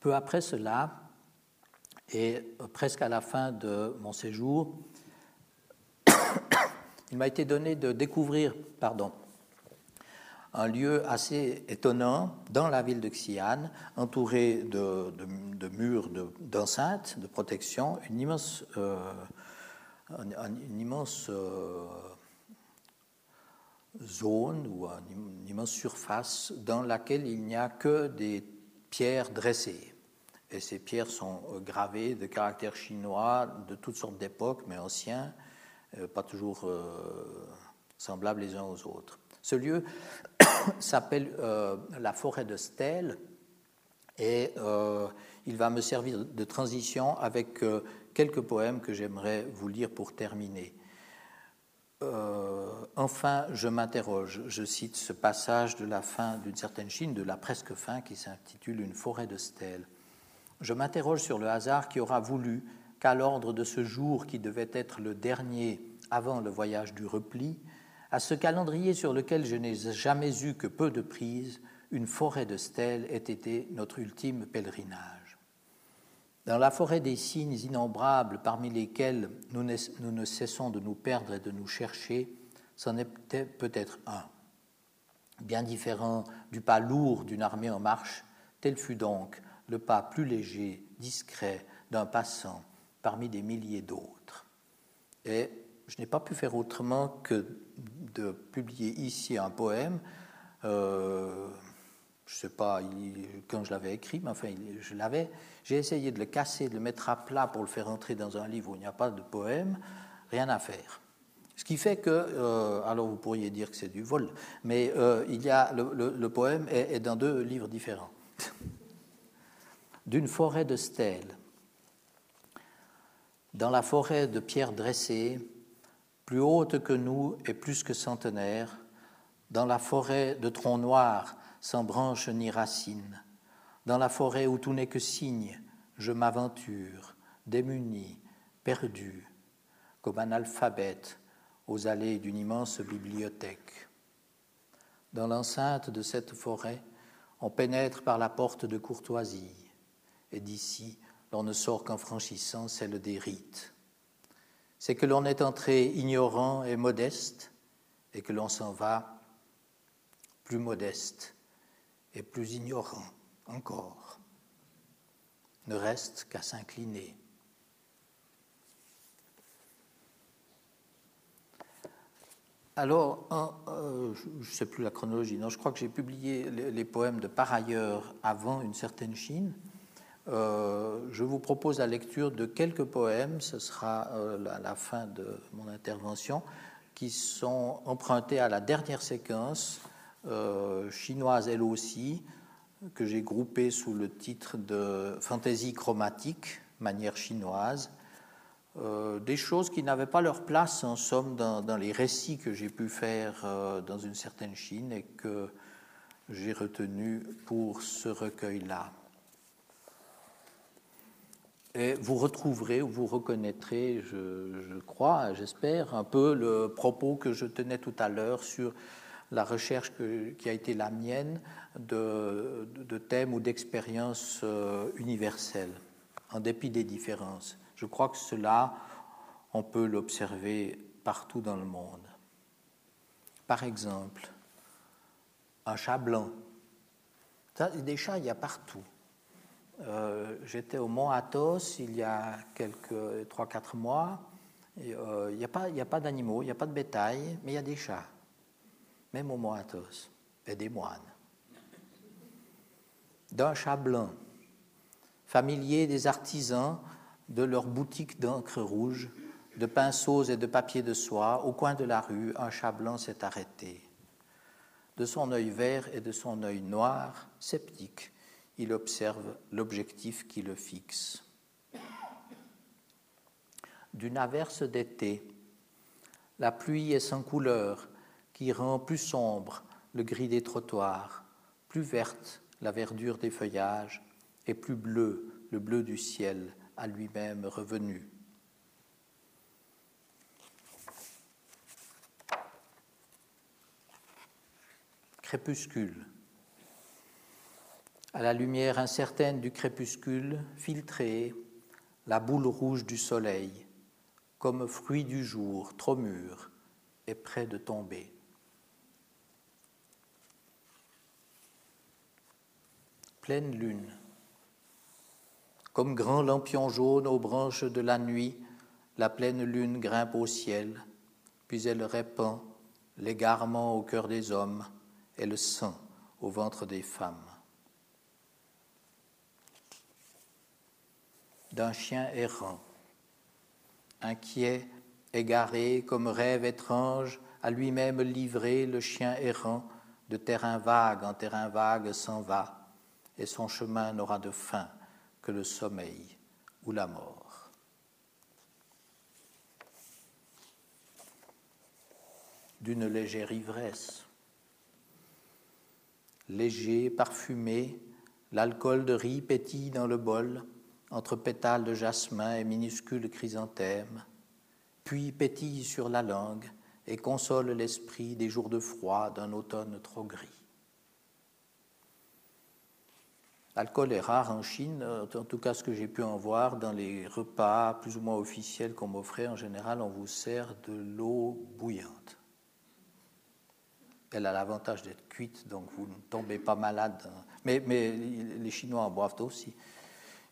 Peu après cela, et presque à la fin de mon séjour, il m'a été donné de découvrir pardon, un lieu assez étonnant dans la ville de Xi'an, entouré de, murs d'enceintes de, protection, une immense, euh, immense euh, zone ou une immense surface dans laquelle il n'y a que des pierres dressées. Et ces pierres sont euh, gravées de caractères chinois de toutes sortes d'époques, mais anciens, euh, pas toujours euh, semblables les uns aux autres. Ce lieu s'appelle la forêt de Stèle et il va me servir de transition avec quelques poèmes que j'aimerais vous lire pour terminer. enfin, je m'interroge, je cite ce passage de la fin d'une certaine Chine, de la presque fin, qui s'intitule Une forêt de stèles. Je m'interroge sur le hasard qui aura voulu qu'à l'ordre de ce jour qui devait être le dernier avant le voyage du repli, À ce calendrier sur lequel je n'ai jamais eu que peu de prise, une forêt de stèles ait été notre ultime pèlerinage. Dans la forêt des signes innombrables parmi lesquels nous ne, cessons de nous perdre et de nous chercher, c'en était peut-être un. Bien différent du pas lourd d'une armée en marche, tel fut donc le pas plus léger, discret d'un passant parmi des milliers d'autres. Et je n'ai pas pu faire autrement que de publier ici un poème. Euh, je ne sais pas quand je l'avais écrit, mais enfin, je l'avais. J'ai essayé de le casser, de le mettre à plat pour le faire entrer dans un livre où il n'y a pas de poème. Rien à faire. Ce qui fait que, euh, alors vous pourriez dire que c'est du vol, mais euh, il y a le, poème est, dans deux livres différents. D'une forêt de stèles. Dans la forêt de pierres dressées, plus haute que nous et plus que centenaire, dans la forêt de troncs noirs, sans branches ni racines, dans la forêt où tout n'est que signe, je m'aventure, démuni, perdu, comme un alphabète aux allées d'une immense bibliothèque. Dans l'enceinte de cette forêt, on pénètre par la porte de courtoisie, et d'ici, l'on ne sort qu'en franchissant celle des rites c'est que l'on est entré ignorant et modeste et que l'on s'en va plus modeste et plus ignorant encore. Ne reste qu'à s'incliner. Alors, euh, je ne sais plus la chronologie, non, je crois que j'ai publié les, poèmes de Par ailleurs avant une certaine Chine. Euh, je vous propose la lecture de quelques poèmes, ce sera euh, la fin de mon intervention, qui sont empruntés à la dernière séquence, euh, chinoise elle aussi, que j'ai groupée sous le titre de Fantaisie chromatique, manière chinoise. des choses qui n'avaient pas leur place, en somme, dans, dans les récits que j'ai pu faire dans une certaine Chine et que j'ai retenu pour ce recueil-là. Et vous retrouverez ou vous reconnaîtrez, je, crois, j'espère, un peu le propos que je tenais tout à l'heure sur la recherche qui a été la mienne de, thèmes ou d'expériences euh, universelles, en dépit des différences. Je crois que cela, on peut l'observer partout dans le monde. Par exemple, un chat blanc. des chats, il y a partout. Euh, j'étais au Mont Athos il y a quelques 3-4 mois. Euh, il n'y a pas, pas d'animaux, il n'y a pas de bétail, mais il y a des chats, même au Mont Athos, et des moines. D'un chat blanc, familier des artisans de leurs boutiques d'encre rouge, de pinceaux et de papier de soie, au coin de la rue, un chat blanc s'est arrêté. De son œil vert et de son œil noir, sceptique, il observe l'objectif qui le fixe. D'une averse d'été, la pluie est sans couleur qui rend plus sombre le gris des trottoirs, plus verte la verdure des feuillages et plus bleu le bleu du ciel à lui-même revenu. Crépuscule. À la lumière incertaine du crépuscule, filtrée, la boule rouge du soleil, comme fruit du jour, trop mûr, est près de tomber. Pleine lune, comme grand lampion jaune aux branches de la nuit, la pleine lune grimpe au ciel, puis elle répand l'égarement au cœur des hommes et le sang au ventre des femmes. D'un chien errant, inquiet, égaré, comme rêve étrange, à lui-même livré, le chien errant, de terrain vague en terrain vague s'en va, et son chemin n'aura de fin que le sommeil ou la mort. D'une légère ivresse, léger, parfumé, l'alcool de riz pétille dans le bol, entre pétales de jasmin et minuscules chrysanthèmes, puis pétille sur la langue et console l'esprit des jours de froid d'un automne trop gris. L'alcool est rare en Chine, en tout cas ce que j'ai pu en voir dans les repas plus ou moins officiels qu'on m'offrait. En général, on vous sert de l'eau bouillante. Elle a l'avantage d'être cuite, donc vous ne tombez pas malade. Mais, mais les Chinois en boivent aussi.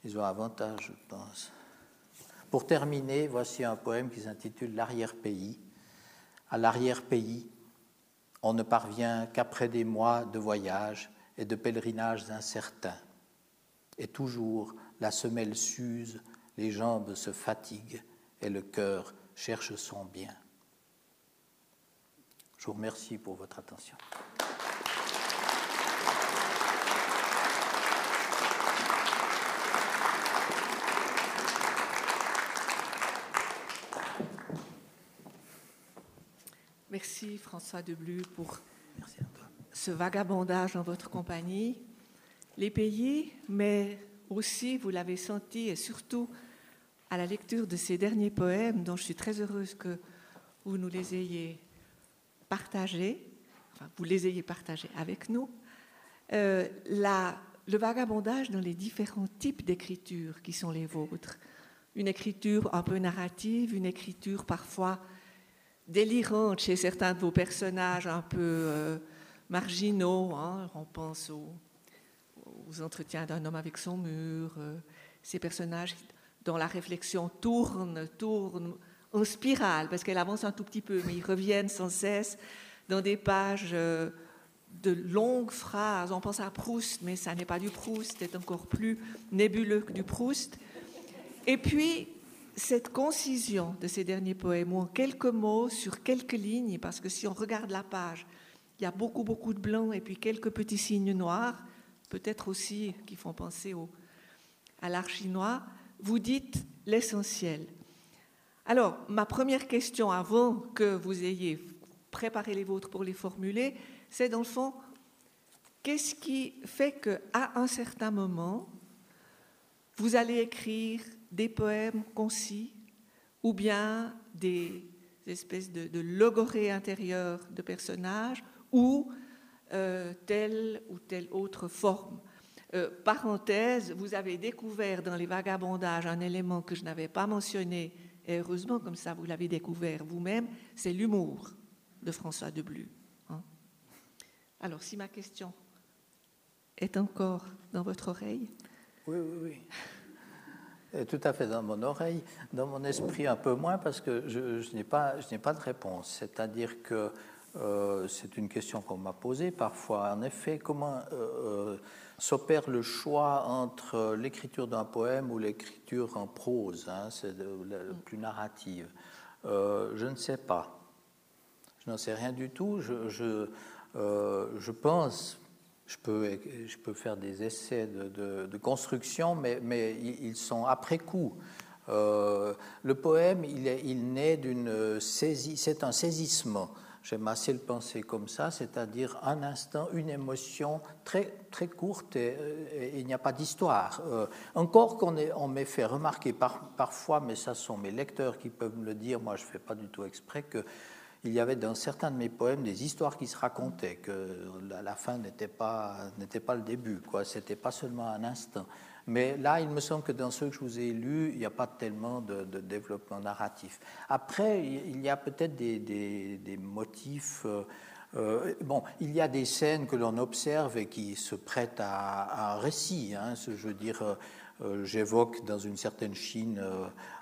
Ils ont avantage, je pense. Pour terminer, voici un poème qui s'intitule L'arrière-pays. À l'arrière-pays, on ne parvient qu'après des mois de voyage et de pèlerinages incertains. Et toujours la semelle s'use, les jambes se fatiguent et le cœur cherche son bien. Je vous remercie pour votre attention. Merci François Deblu pour ce vagabondage en votre compagnie. Les pays, mais aussi, vous l'avez senti, et surtout à la lecture de ces derniers poèmes, dont je suis très heureuse que vous nous les ayez partagés, enfin, vous les ayez partagés avec nous, euh, le vagabondage dans les différents types d'écriture qui sont les vôtres. Une écriture un peu narrative, une écriture parfois délirante chez certains de vos personnages un peu euh, marginaux. Hein. On pense aux, entretiens d'un homme avec son mur, euh, ces personnages dont la réflexion tourne, tourne en spirale, parce qu'elle avance un tout petit peu, mais ils reviennent sans cesse dans des pages euh, de longues phrases. On pense à Proust, mais ça n'est pas du Proust, c'est encore plus nébuleux que du Proust. Et puis, cette concision de ces derniers poèmes, ou en quelques mots, sur quelques lignes, parce que si on regarde la page, il y a beaucoup, beaucoup de blanc et puis quelques petits signes noirs, peut-être aussi qui font penser au, à l'art chinois, vous dites l'essentiel. Alors, ma première question avant que vous ayez préparé les vôtres pour les formuler, c'est dans le fond, qu'est-ce qui fait qu'à un certain moment, vous allez écrire des poèmes concis ou bien des espèces de, de logorées intérieures de personnages ou euh, telle ou telle autre forme. Euh, parenthèse, vous avez découvert dans les vagabondages un élément que je n'avais pas mentionné, et heureusement comme ça vous l'avez découvert vous-même, c'est l'humour de François Deblu. Hein. Alors si ma question est encore dans votre oreille. Oui, oui, oui tout à fait dans mon oreille, dans mon esprit un peu moins parce que je, n'ai pas, je n'ai pas de réponse. C'est-à-dire que euh, c'est une question qu'on m'a posée parfois. En effet, comment euh, euh, s'opère le choix entre l'écriture d'un poème ou l'écriture en prose, hein, c'est le, plus narrative Je ne sais pas. Je n'en sais rien du tout. Je, je pense je peux, je peux faire des essais de, de, construction, mais, mais, ils sont après coup. Euh, le poème, il, il naît d'une saisie, c'est un saisissement. J'aime assez le penser comme ça, c'est-à-dire un instant, une émotion très, très courte et, il n'y a pas d'histoire. Euh, encore qu'on on m'ait fait remarquer par, parfois, mais ça sont mes lecteurs qui peuvent me le dire, moi je ne fais pas du tout exprès, que il y avait dans certains de mes poèmes des histoires qui se racontaient, que la, fin n'était pas, n'était pas le début, quoi. C'était pas seulement un instant. Mais là, il me semble que dans ceux que je vous ai lus, il n'y a pas tellement de, développement narratif. Après, il y a peut-être des, des, motifs. Euh, euh, bon, il y a des scènes que l'on observe et qui se prêtent à, un récit. Hein, je veux dire, euh, j'évoque dans une certaine Chine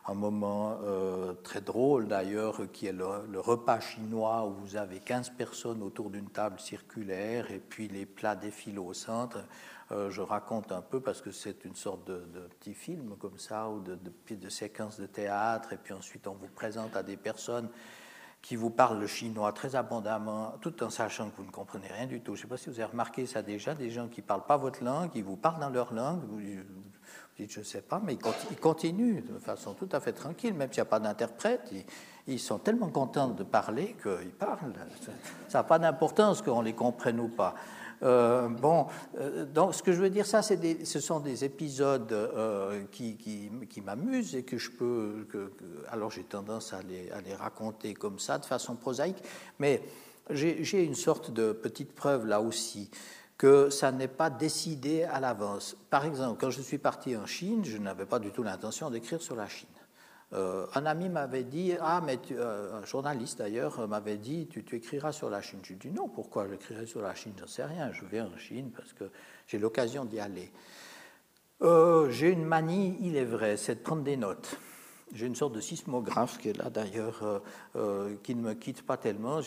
un moment euh, très drôle d'ailleurs, qui est le, repas chinois où vous avez 15 personnes autour d'une table circulaire et puis les plats défilent au centre. Euh, je raconte un peu parce que c'est une sorte de, petit film comme ça ou de, de, de séquence de théâtre et puis ensuite on vous présente à des personnes qui vous parlent le chinois très abondamment, tout en sachant que vous ne comprenez rien du tout. Je ne sais pas si vous avez remarqué ça déjà, des gens qui ne parlent pas votre langue, qui vous parlent dans leur langue, je ne sais pas, mais ils continuent de façon tout à fait tranquille, même s'il n'y a pas d'interprète. Ils, sont tellement contents de parler qu'ils parlent. Ça n'a pas d'importance qu'on les comprenne ou pas. Euh, bon, donc ce que je veux dire, ça, ce sont des épisodes qui, qui, m'amusent et que je peux. Alors j'ai tendance à les, raconter comme ça, de façon prosaïque, mais j'ai une sorte de petite preuve là aussi que ça n'est pas décidé à l'avance. Par exemple, quand je suis parti en Chine, je n'avais pas du tout l'intention d'écrire sur la Chine. Euh, un ami m'avait dit, ah, mais euh, un journaliste d'ailleurs m'avait dit, tu, écriras sur la Chine. Je lui ai dit, non, pourquoi j'écrirai sur la Chine? J'en sais rien, je vais en Chine parce que j'ai l'occasion d'y aller. Euh, j'ai une manie, il est vrai, c'est de prendre des notes. J'ai une sorte de sismographe qui est là d'ailleurs, qui ne me quitte pas tellement.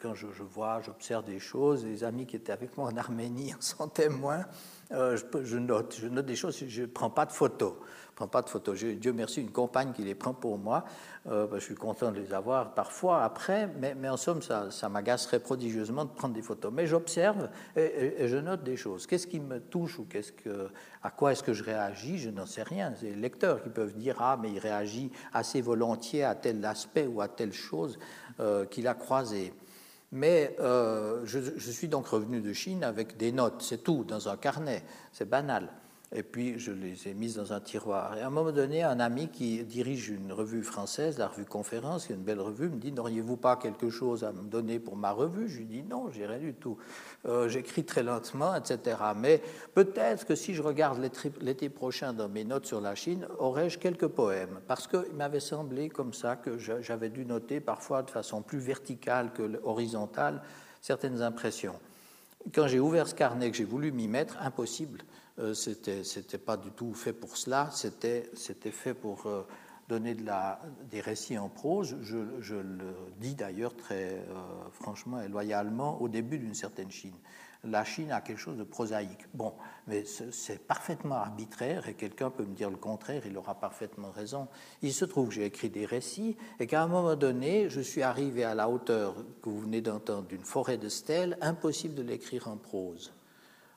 quand je, vois, j'observe des choses, les amis qui étaient avec moi en Arménie en sont témoins. Je, je, note, je note des choses, je ne prends pas de photos prends pas de photos. Dieu merci, une compagne qui les prend pour moi. Euh, je suis content de les avoir parfois après, mais, mais en somme, ça, ça, m'agacerait prodigieusement de prendre des photos. Mais j'observe et, je note des choses. Qu'est-ce qui me touche ou qu'est-ce que, à quoi est-ce que je réagis Je n'en sais rien. C'est les lecteurs qui peuvent dire Ah, mais il réagit assez volontiers à tel aspect ou à telle chose euh, qu'il a croisé. Mais euh, je, suis donc revenu de Chine avec des notes, c'est tout, dans un carnet, c'est banal et puis je les ai mises dans un tiroir. Et à un moment donné, un ami qui dirige une revue française, la revue Conférence, qui est une belle revue, me dit N'auriez-vous pas quelque chose à me donner pour ma revue? Je lui dis Non, j'ai rien du tout. Euh, j'écris très lentement, etc. Mais peut-être que si je regarde l'été prochain dans mes notes sur la Chine, aurais-je quelques poèmes? Parce qu'il m'avait semblé comme ça que j'avais dû noter parfois de façon plus verticale que horizontale certaines impressions. Quand j'ai ouvert ce carnet, que j'ai voulu m'y mettre, impossible c'était c'était pas du tout fait pour cela, c'était fait pour euh, donner des récits en prose. Je, je le dis d'ailleurs très euh, franchement et loyalement au début d'une certaine Chine. La Chine a quelque chose de prosaïque. Bon, mais c'est parfaitement arbitraire et quelqu'un peut me dire le contraire, il aura parfaitement raison. Il se trouve que j'ai écrit des récits et qu'à un moment donné, je suis arrivé à la hauteur que vous venez d'entendre d'une forêt de stèles, impossible de l'écrire en prose.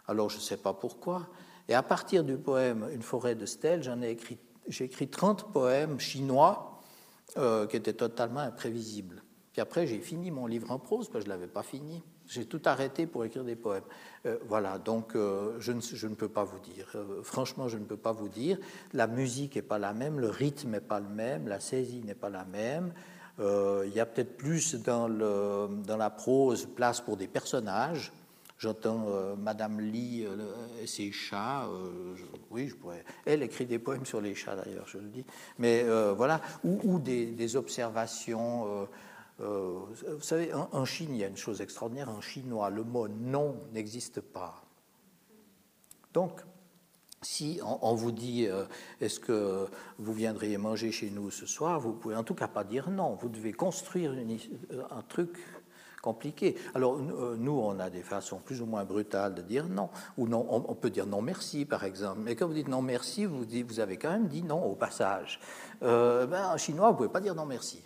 Alors je ne sais pas pourquoi, et à partir du poème Une forêt de stèles, j'en écrit, j'ai écrit 30 poèmes chinois euh, qui étaient totalement imprévisibles. Puis après, j'ai fini mon livre en prose, parce que je ne l'avais pas fini. J'ai tout arrêté pour écrire des poèmes. Euh, voilà, donc euh, je, ne, peux pas vous dire. franchement, je ne peux pas vous dire. La musique n'est pas la même, le rythme n'est pas le même, la saisie n'est pas la même. Il y a peut-être plus dans la prose place pour des personnages. J'entends euh, Madame Lee euh, et ses chats. Euh, oui, je pourrais. Elle écrit des poèmes sur les chats d'ailleurs, je le dis. Mais voilà, ou, des, observations. vous savez, en, Chine, il y a une chose extraordinaire. En chinois, le mot non n'existe pas. Donc, si on, vous dit est-ce que vous viendriez manger chez nous ce soir, vous pouvez en tout cas pas dire non. Vous devez construire un truc compliqué. Alors, euh, nous, on a des façons plus ou moins brutales de dire non. Ou non, on, peut dire non merci, par exemple. Mais quand vous dites non merci, vous, avez quand même dit non au passage. Euh, ben, en chinois, vous pouvez pas dire non merci.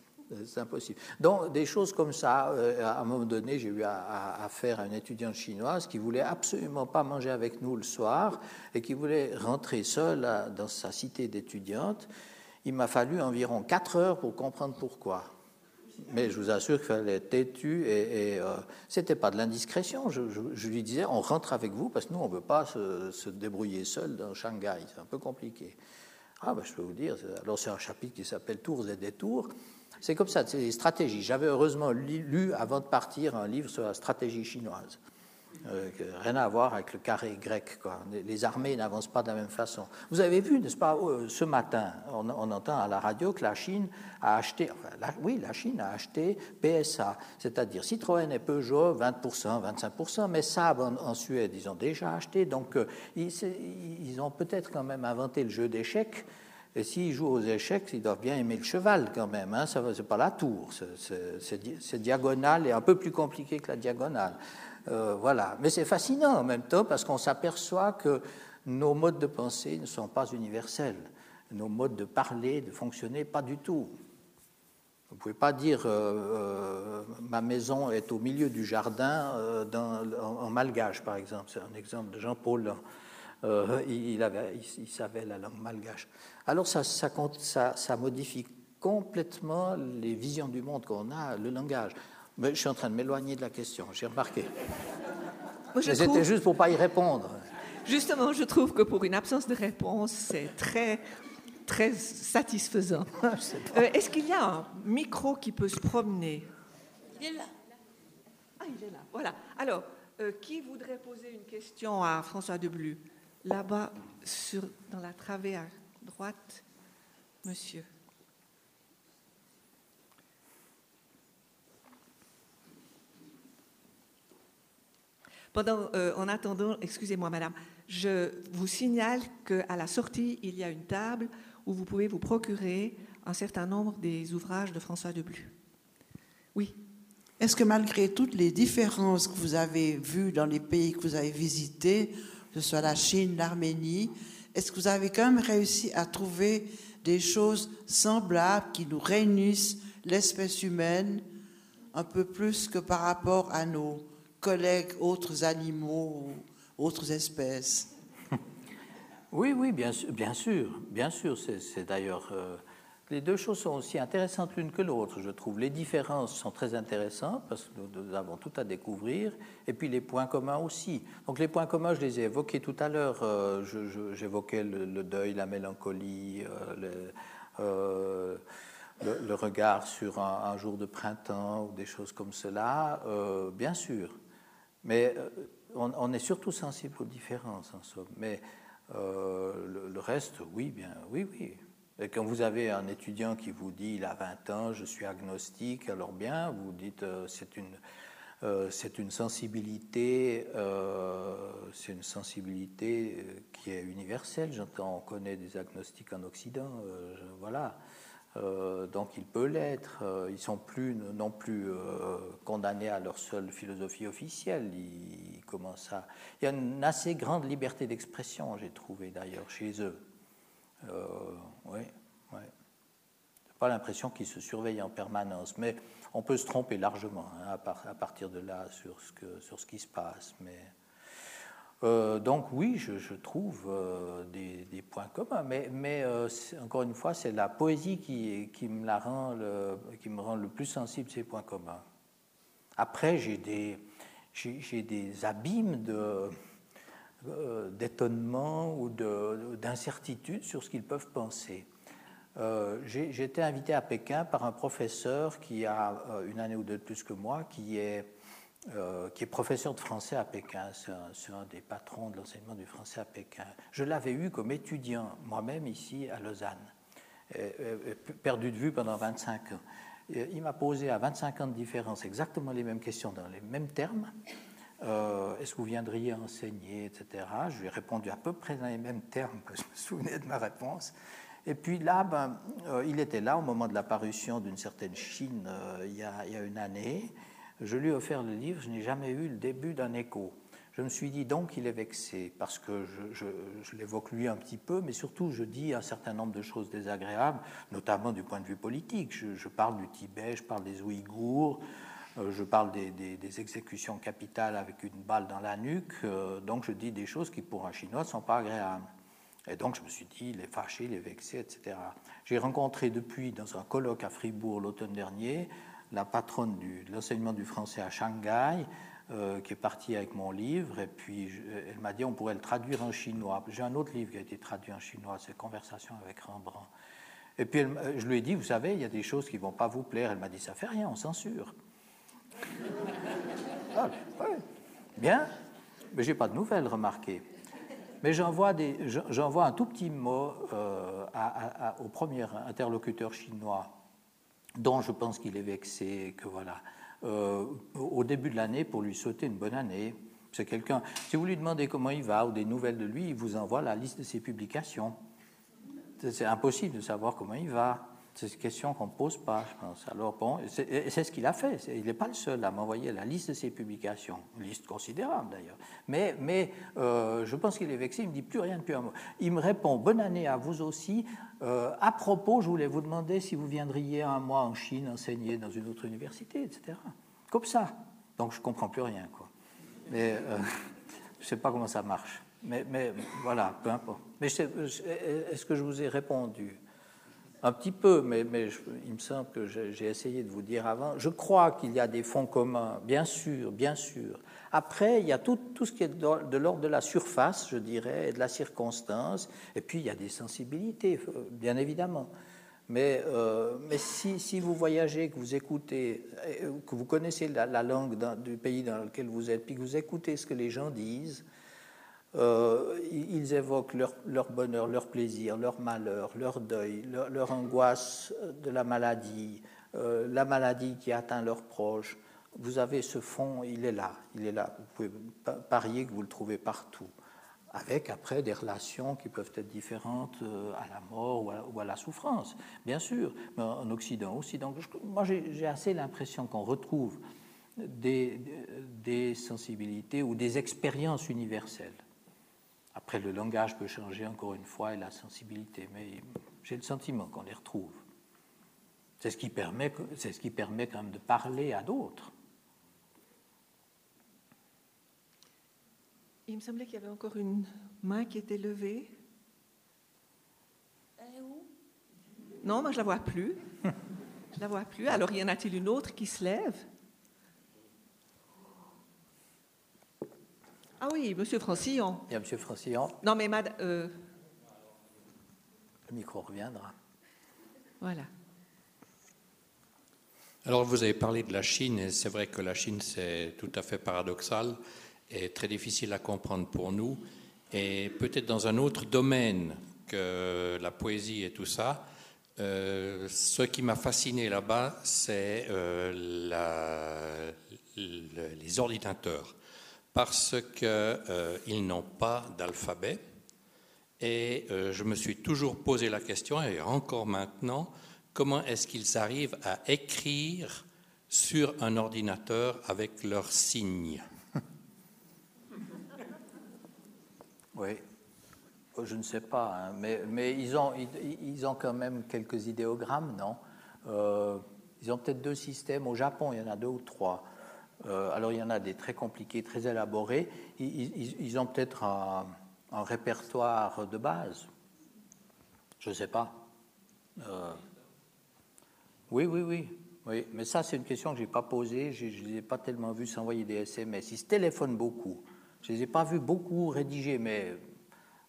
C'est impossible. Donc, des choses comme ça, euh, à un moment donné, j'ai eu affaire à, à, une étudiante chinoise qui voulait absolument pas manger avec nous le soir et qui voulait rentrer seule dans sa cité d'étudiante. Il m'a fallu environ quatre heures pour comprendre pourquoi mais je vous assure qu'il fallait être têtu et, et euh, c'était pas de l'indiscrétion. Je, lui disais, on rentre avec vous parce que nous, on ne veut pas se, débrouiller seul dans Shanghai. C'est un peu compliqué. Ah, ben, je peux vous dire. Alors, c'est un chapitre qui s'appelle Tours et détours. C'est comme ça, c'est des stratégies. J'avais heureusement lu, avant de partir, un livre sur la stratégie chinoise. Euh, rien à voir avec le carré grec. Les armées n'avancent pas de la même façon. Vous avez vu, n'est-ce pas, euh, ce matin, on, entend à la radio que la Chine a acheté, oui, la Chine a acheté PSA, c'est-à-dire Citroën et Peugeot, 20%, 25%, mais Saab en, Suède, ils ont déjà acheté. Donc, euh, ils, ont peut-être quand même inventé le jeu d'échecs. Et s'ils jouent aux échecs, ils doivent bien aimer le cheval quand même. Hein, ça c'est pas la tour. C'est diagonale et un peu plus compliqué que la diagonale. Euh, voilà. Mais c'est fascinant en même temps parce qu'on s'aperçoit que nos modes de pensée ne sont pas universels. Nos modes de parler, de fonctionner, pas du tout. Vous ne pouvez pas dire euh, euh, ma maison est au milieu du jardin en, malgache, par exemple. C'est un exemple de Jean-Paul. Il, avait, il, savait la langue malgache. Alors ça modifie complètement les visions du monde qu'on a, le langage. Mais je suis en train de m'éloigner de la question, j'ai remarqué. C'était juste pour pas y répondre. Justement, je trouve que pour une absence de réponse, c'est très, très satisfaisant. Euh, est-ce qu'il y a un micro qui peut se promener? Il est là. Ah, il est là. Voilà. Alors, euh, qui voudrait poser une question à François Deblu? Là-bas, sur, dans la travée à droite, monsieur. Euh, en attendant, excusez-moi madame, je vous signale qu'à la sortie, il y a une table où vous pouvez vous procurer un certain nombre des ouvrages de François Deblu. Oui. Est-ce que malgré toutes les différences que vous avez vues dans les pays que vous avez visités, que ce soit la Chine, l'Arménie, est-ce que vous avez quand même réussi à trouver des choses semblables qui nous réunissent l'espèce humaine un peu plus que par rapport à nos collègues, autres animaux, autres espèces. Oui, oui, bien sûr, bien sûr, bien sûr. C'est d'ailleurs euh, les deux choses sont aussi intéressantes l'une que l'autre, je trouve. Les différences sont très intéressantes parce que nous, avons tout à découvrir, et puis les points communs aussi. Donc les points communs, je les ai évoqués tout à l'heure. Euh, j'évoquais le, deuil, la mélancolie, euh, le, regard sur un, un, jour de printemps ou des choses comme cela, bien sûr. Mais euh, on, est surtout sensible aux différences, en somme. Mais euh, le, reste, oui, bien, oui, oui. Et quand vous avez un étudiant qui vous dit il a 20 ans, je suis agnostique, alors bien, vous dites euh, c'est une c'est une sensibilité, c'est une sensibilité qui est universelle. J'entends, on connaît des agnostiques en Occident, voilà. Euh, donc il peut l'être. Euh, ils sont plus non plus euh, condamnés à leur seule philosophie officielle. Ils, commencent à... Il y a une assez grande liberté d'expression, j'ai trouvé d'ailleurs chez eux. oui, oui. Pas l'impression qu'ils se surveillent en permanence, mais on peut se tromper largement hein, à, partir de là sur ce, sur ce qui se passe. Mais euh, donc oui, je, trouve euh, des, points communs, mais, euh, encore une fois, c'est la poésie qui, me la rend le, plus sensible ces points communs. Après, j'ai des, abîmes d'étonnement ou d'incertitude sur ce qu'ils peuvent penser. j'ai, été invité à Pékin par un professeur qui a une année ou deux de plus que moi, qui est euh, qui est professeur de français à Pékin. C'est un, des patrons de l'enseignement du français à Pékin. Je l'avais eu comme étudiant moi-même ici à Lausanne, perdu de vue pendant 25 ans. il m'a posé à 25 ans de différence exactement les mêmes questions dans les mêmes termes. Euh, est-ce que vous viendriez enseigner, etc. Je lui ai répondu à peu près dans les mêmes termes, que je me souvenais de ma réponse. Et puis là, ben, euh, il était là au moment de la parution d'une certaine Chine il, y a, il, y a, une année. Je lui ai offert le livre, je n'ai jamais eu le début d'un écho. Je me suis dit donc il est vexé parce que je, l'évoque lui un petit peu, mais surtout je dis un certain nombre de choses désagréables, notamment du point de vue politique. Je, parle du Tibet, je parle des Ouïghours, euh, je parle des, exécutions capitales avec une balle dans la nuque. Euh, donc je dis des choses qui pour un Chinois ne sont pas agréables. Et donc je me suis dit, il est fâché, il est vexé, etc. J'ai rencontré depuis dans un colloque à Fribourg l'automne dernier la patronne de l'enseignement du français à Shanghai, euh, qui est partie avec mon livre, et puis elle m'a dit on pourrait le traduire en chinois. J'ai un autre livre qui a été traduit en chinois, c'est Conversation avec Rembrandt. Et puis je lui ai dit, vous savez, il y a des choses qui ne vont pas vous plaire. Elle m'a dit, ça fait rien, on censure. ah, Bien, mais j'ai pas de nouvelles, remarquez. Mais j'envoie un tout petit mot euh, au premier interlocuteur chinois dont je pense qu'il est vexé, que voilà. Euh, au début de l'année, pour lui souhaiter une bonne année, c'est quelqu'un. Si vous lui demandez comment il va ou des nouvelles de lui, il vous envoie la liste de ses publications. C'est impossible de savoir comment il va. C'est une question qu'on ne pose pas, je pense. Alors, bon, c'est ce qu'il a fait. Il n'est pas le seul à m'envoyer la liste de ses publications, une liste considérable d'ailleurs. Mais, mais euh, je pense qu'il est vexé, il me dit plus rien depuis un mois. Il me répond Bonne année à vous aussi. Euh, à propos, je voulais vous demander si vous viendriez un mois en Chine enseigner dans une autre université, etc. Comme ça. Donc je ne comprends plus rien. Quoi. Mais euh, je ne sais pas comment ça marche. Mais, voilà, peu importe. Mais est-ce que je vous ai répondu? Un petit peu, mais il me semble que j'ai essayé de vous dire avant. Je crois qu'il y a des fonds communs, bien sûr, bien sûr. Après, il y a tout, ce qui est de l'ordre de la surface, je dirais, et de la circonstance. Et puis, il y a des sensibilités, euh, bien évidemment. Mais, euh, si, vous voyagez, que vous écoutez, euh, que vous connaissez la, langue du pays dans lequel vous êtes, puis que vous écoutez ce que les gens disent, ils évoquent leur, bonheur, leur plaisir, leur malheur, leur deuil, leur, angoisse de la maladie, la maladie qui atteint leurs proches. Vous avez ce fond, il est là, il est là. Vous pouvez parier que vous le trouvez partout avec après des relations qui peuvent être différentes euh, à la mort ou à, la souffrance, bien sûr, mais en Occident aussi. Donc moi j'ai assez l'impression qu'on retrouve des, des, sensibilités ou des expériences universelles. Après le langage peut changer encore une fois et la sensibilité, mais j'ai le sentiment qu'on les retrouve. C'est ce c'est ce qui permet quand même de parler à d'autres. Il me semblait qu'il y avait encore une main qui était levée. Elle est où? Non, moi je la vois plus. je la vois plus. Alors y en a-t-il une autre qui se lève? Ah oui, Monsieur Francillon. Il y a Monsieur Francillon. Non, mais madame. Euh, Le micro reviendra. Voilà. Alors, vous avez parlé de la Chine, et c'est vrai que la Chine, c'est tout à fait paradoxal est très difficile à comprendre pour nous. Et peut-être dans un autre domaine que la poésie et tout ça, euh, ce qui m'a fasciné là-bas, c'est euh, les ordinateurs, parce qu'ils euh, n'ont pas d'alphabet. Et je me suis toujours posé la question, et encore maintenant, comment est-ce qu'ils arrivent à écrire sur un ordinateur avec leurs signes? Oui, oh, je ne sais pas, hein. mais, mais ils, ont, ils, ont quand même quelques idéogrammes, non? Euh, Ils ont peut-être deux systèmes. Au Japon, il y en a deux ou trois. Euh, alors, il y en a des très compliqués, très élaborés. Ils, ont peut-être un, répertoire de base. Je ne sais pas. Euh, oui, oui, oui. Oui, mais ça, c'est une question que je n'ai pas posée. Je ne les ai pas tellement vus s'envoyer des SMS. Ils se téléphonent beaucoup. Je ne les ai pas vus beaucoup rédigés, mais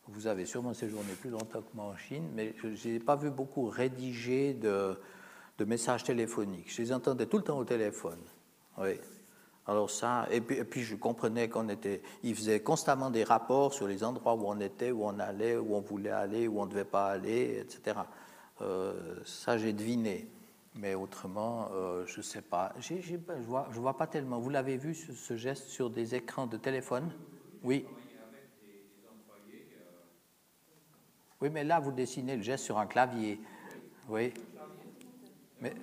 vous avez sûrement séjourné plus longtemps que moi en Chine, mais je ne les ai pas vus beaucoup rédiger de, messages téléphoniques. Je les entendais tout le temps au téléphone. Alors ça, et puis, et puis je comprenais qu'on était, ils faisaient constamment des rapports sur les endroits où on était, où on allait, où on voulait aller, où on ne devait pas aller, etc. Euh, ça, j'ai deviné. Mais autrement, euh, je ne sais pas. je ne vois, je vois, pas tellement. Vous l'avez vu, ce, geste sur des écrans de téléphone? Oui. Oui, mais là, vous dessinez le geste sur un clavier. Oui. Mais...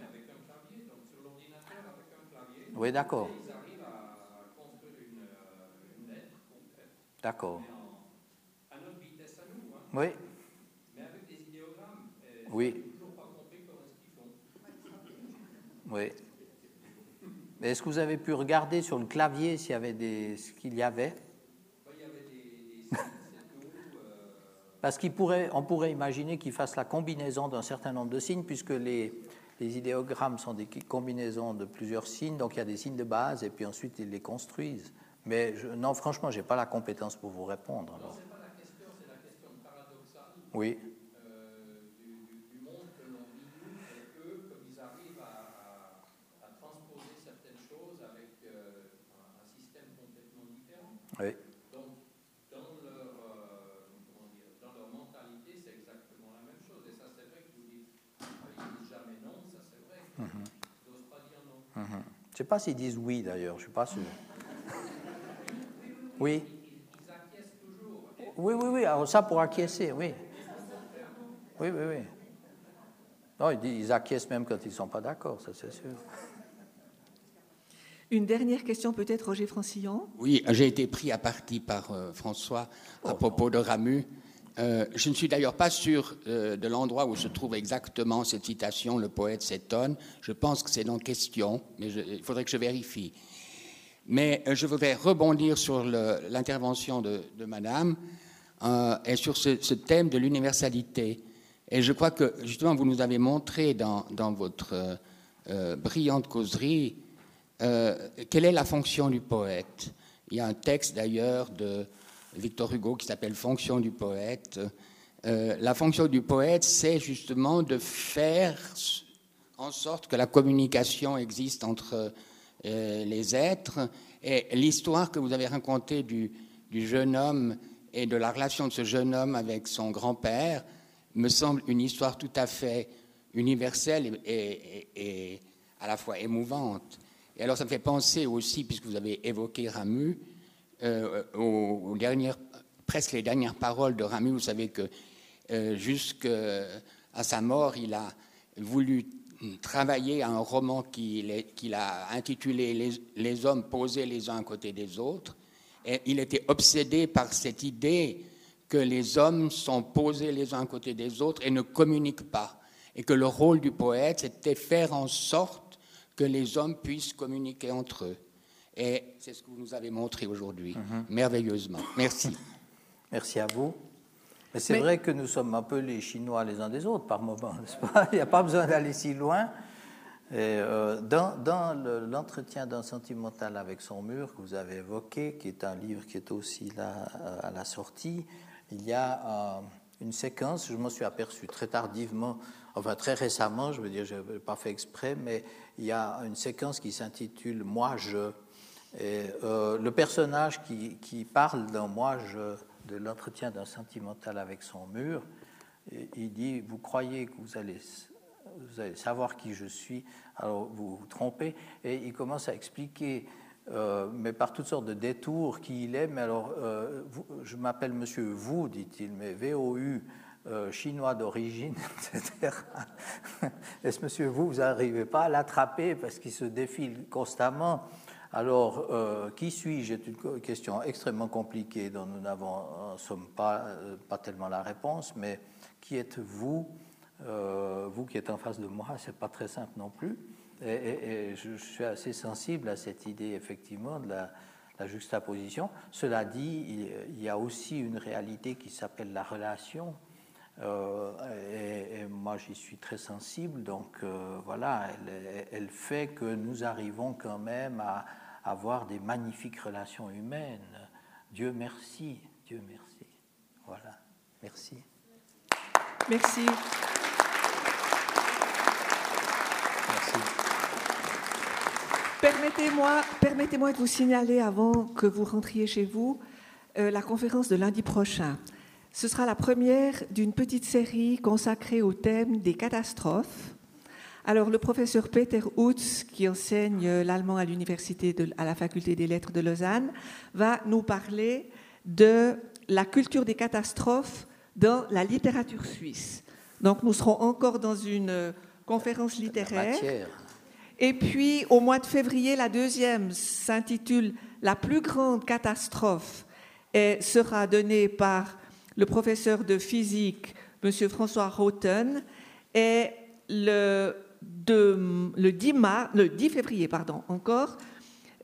Oui, d'accord. D'accord. Oui. Oui. Oui. Est-ce que vous avez pu regarder sur le clavier s'il y avait des, ce qu'il y avait? Parce qu'on pourrait, pourrait imaginer qu'il fasse la combinaison d'un certain nombre de signes, puisque les, les, idéogrammes sont des combinaisons de plusieurs signes, donc il y a des signes de base, et puis ensuite ils les construisent. Mais non, franchement, je n'ai pas la compétence pour vous répondre. Alors. pas la question, c'est la question paradoxale. Oui. Oui. Donc, dans leur, euh, comment dire, dans leur mentalité, c'est exactement la même chose. Et ça, c'est vrai que vous dites, ah, ils disent jamais non, ça c'est vrai. Mm -hmm. Ils n'osent pas dire non. Mm -hmm. Je ne sais pas s'ils disent oui d'ailleurs, je ne suis pas sûr. oui. Ils acquiescent toujours. Oui, oui, oui. Alors ça pour acquiescer, oui. Oui, oui, oui. Non, ils acquiescent même quand ils ne sont pas d'accord, ça c'est sûr. Une dernière question peut-être, Roger Francillon Oui, j'ai été pris à partie par euh, François à propos de Ramu. Euh, je ne suis d'ailleurs pas sûr euh, de l'endroit où se trouve exactement cette citation, le poète s'étonne. Je pense que c'est dans question, mais il faudrait que je vérifie. Mais je voudrais rebondir sur l'intervention de, de, Madame et sur ce, ce thème de l'universalité. Et je crois que justement, vous nous avez montré dans, dans votre brillante causerie euh, quelle est la fonction du poète? Il y a un texte d'ailleurs de Victor Hugo qui s'appelle Fonction du poète. la fonction du poète, c'est justement de faire en sorte que la communication existe entre les êtres. Et l'histoire que vous avez racontée du jeune homme et de la relation de ce jeune homme avec son grand-père me semble une histoire tout à fait universelle et, à la fois émouvante. Et alors ça me fait penser aussi, puisque vous avez évoqué Ramu, euh, aux, dernières, presque les dernières paroles de Ramu. Vous savez que euh, jusqu'à sa mort, il a voulu travailler à un roman qu'il a intitulé les, hommes posés les uns à côté des autres. Il était obsédé par cette idée que les hommes sont posés les uns à côté des autres et ne communiquent pas. Et que le rôle du poète, c'était faire en sorte que les hommes puissent communiquer entre eux. Et c'est ce que vous nous avez montré aujourd'hui, mhm. merveilleusement. Merci. Merci à vous. Mais c'est vrai que nous sommes un peu les Chinois les uns des autres par moment, n'est-ce pas? Il n'y a pas besoin d'aller si loin. Euh, dans, l'entretien d'un sentimental avec son mur que vous avez évoqué, qui est un livre qui est aussi là euh, à la sortie, il y a euh, une séquence, je m'en suis aperçu très tardivement, enfin très récemment, je veux dire, je n'ai pas fait exprès, mais il y a une séquence qui s'intitule Moi je. Et, euh, le personnage qui, parle dans Moi je de l'entretien d'un sentimental avec son mur, il dit Vous croyez que vous allez, vous allez savoir qui je suis, alors vous vous trompez. Et il commence à expliquer euh, mais par toutes sortes de détours qui il est. Mais alors, euh, je m'appelle Monsieur Vous, dit-il, mais VOU, euh, chinois d'origine, etc. Est-ce Monsieur Vous, vous n'arrivez pas à l'attraper parce qu'il se défile constamment? Alors, qui suis-je? Est une question extrêmement compliquée dont nous n'avons sommes pas, pas tellement la réponse, mais qui êtes-vous? Vous qui êtes en face de moi, c'est pas très simple non plus. Et, je, suis assez sensible à cette idée, effectivement, de la, juxtaposition. Cela dit, il, y a aussi une réalité qui s'appelle la relation. Euh, et, moi, j'y suis très sensible. Donc, euh, voilà, elle, elle, fait que nous arrivons quand même à avoir des magnifiques relations humaines. Dieu merci, Dieu merci. Voilà, merci. Merci. Permettez-moi permettez de vous signaler avant que vous rentriez chez vous euh, la conférence de lundi prochain. Ce sera la première d'une petite série consacrée au thème des catastrophes. Alors, le professeur Peter Utz, qui enseigne l'allemand à l'université à la faculté des lettres de Lausanne, va nous parler de la culture des catastrophes dans la littérature suisse. Donc, nous serons encore dans une conférence littéraire. Et puis, au mois de février, la deuxième s'intitule La plus grande catastrophe et sera donnée par le professeur de physique, M. François Roten, et le, le, 10, le 10 février, pardon, encore,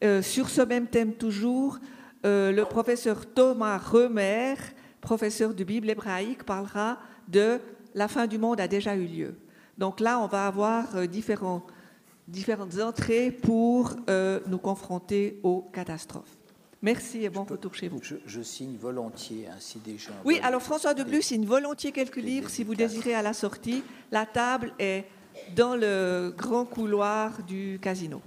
euh, sur ce même thème toujours, euh, le professeur Thomas Remer, professeur de Bible hébraïque, parlera de la fin du monde a déjà eu lieu. Donc là, on va avoir euh, différents différentes entrées pour nous confronter aux catastrophes. Merci et bon retour chez vous. Je, signe volontiers ainsi déjà. Oui, alors François Deblus signe volontiers quelques livres si vous désirez à la sortie. La table est dans le grand couloir du casino.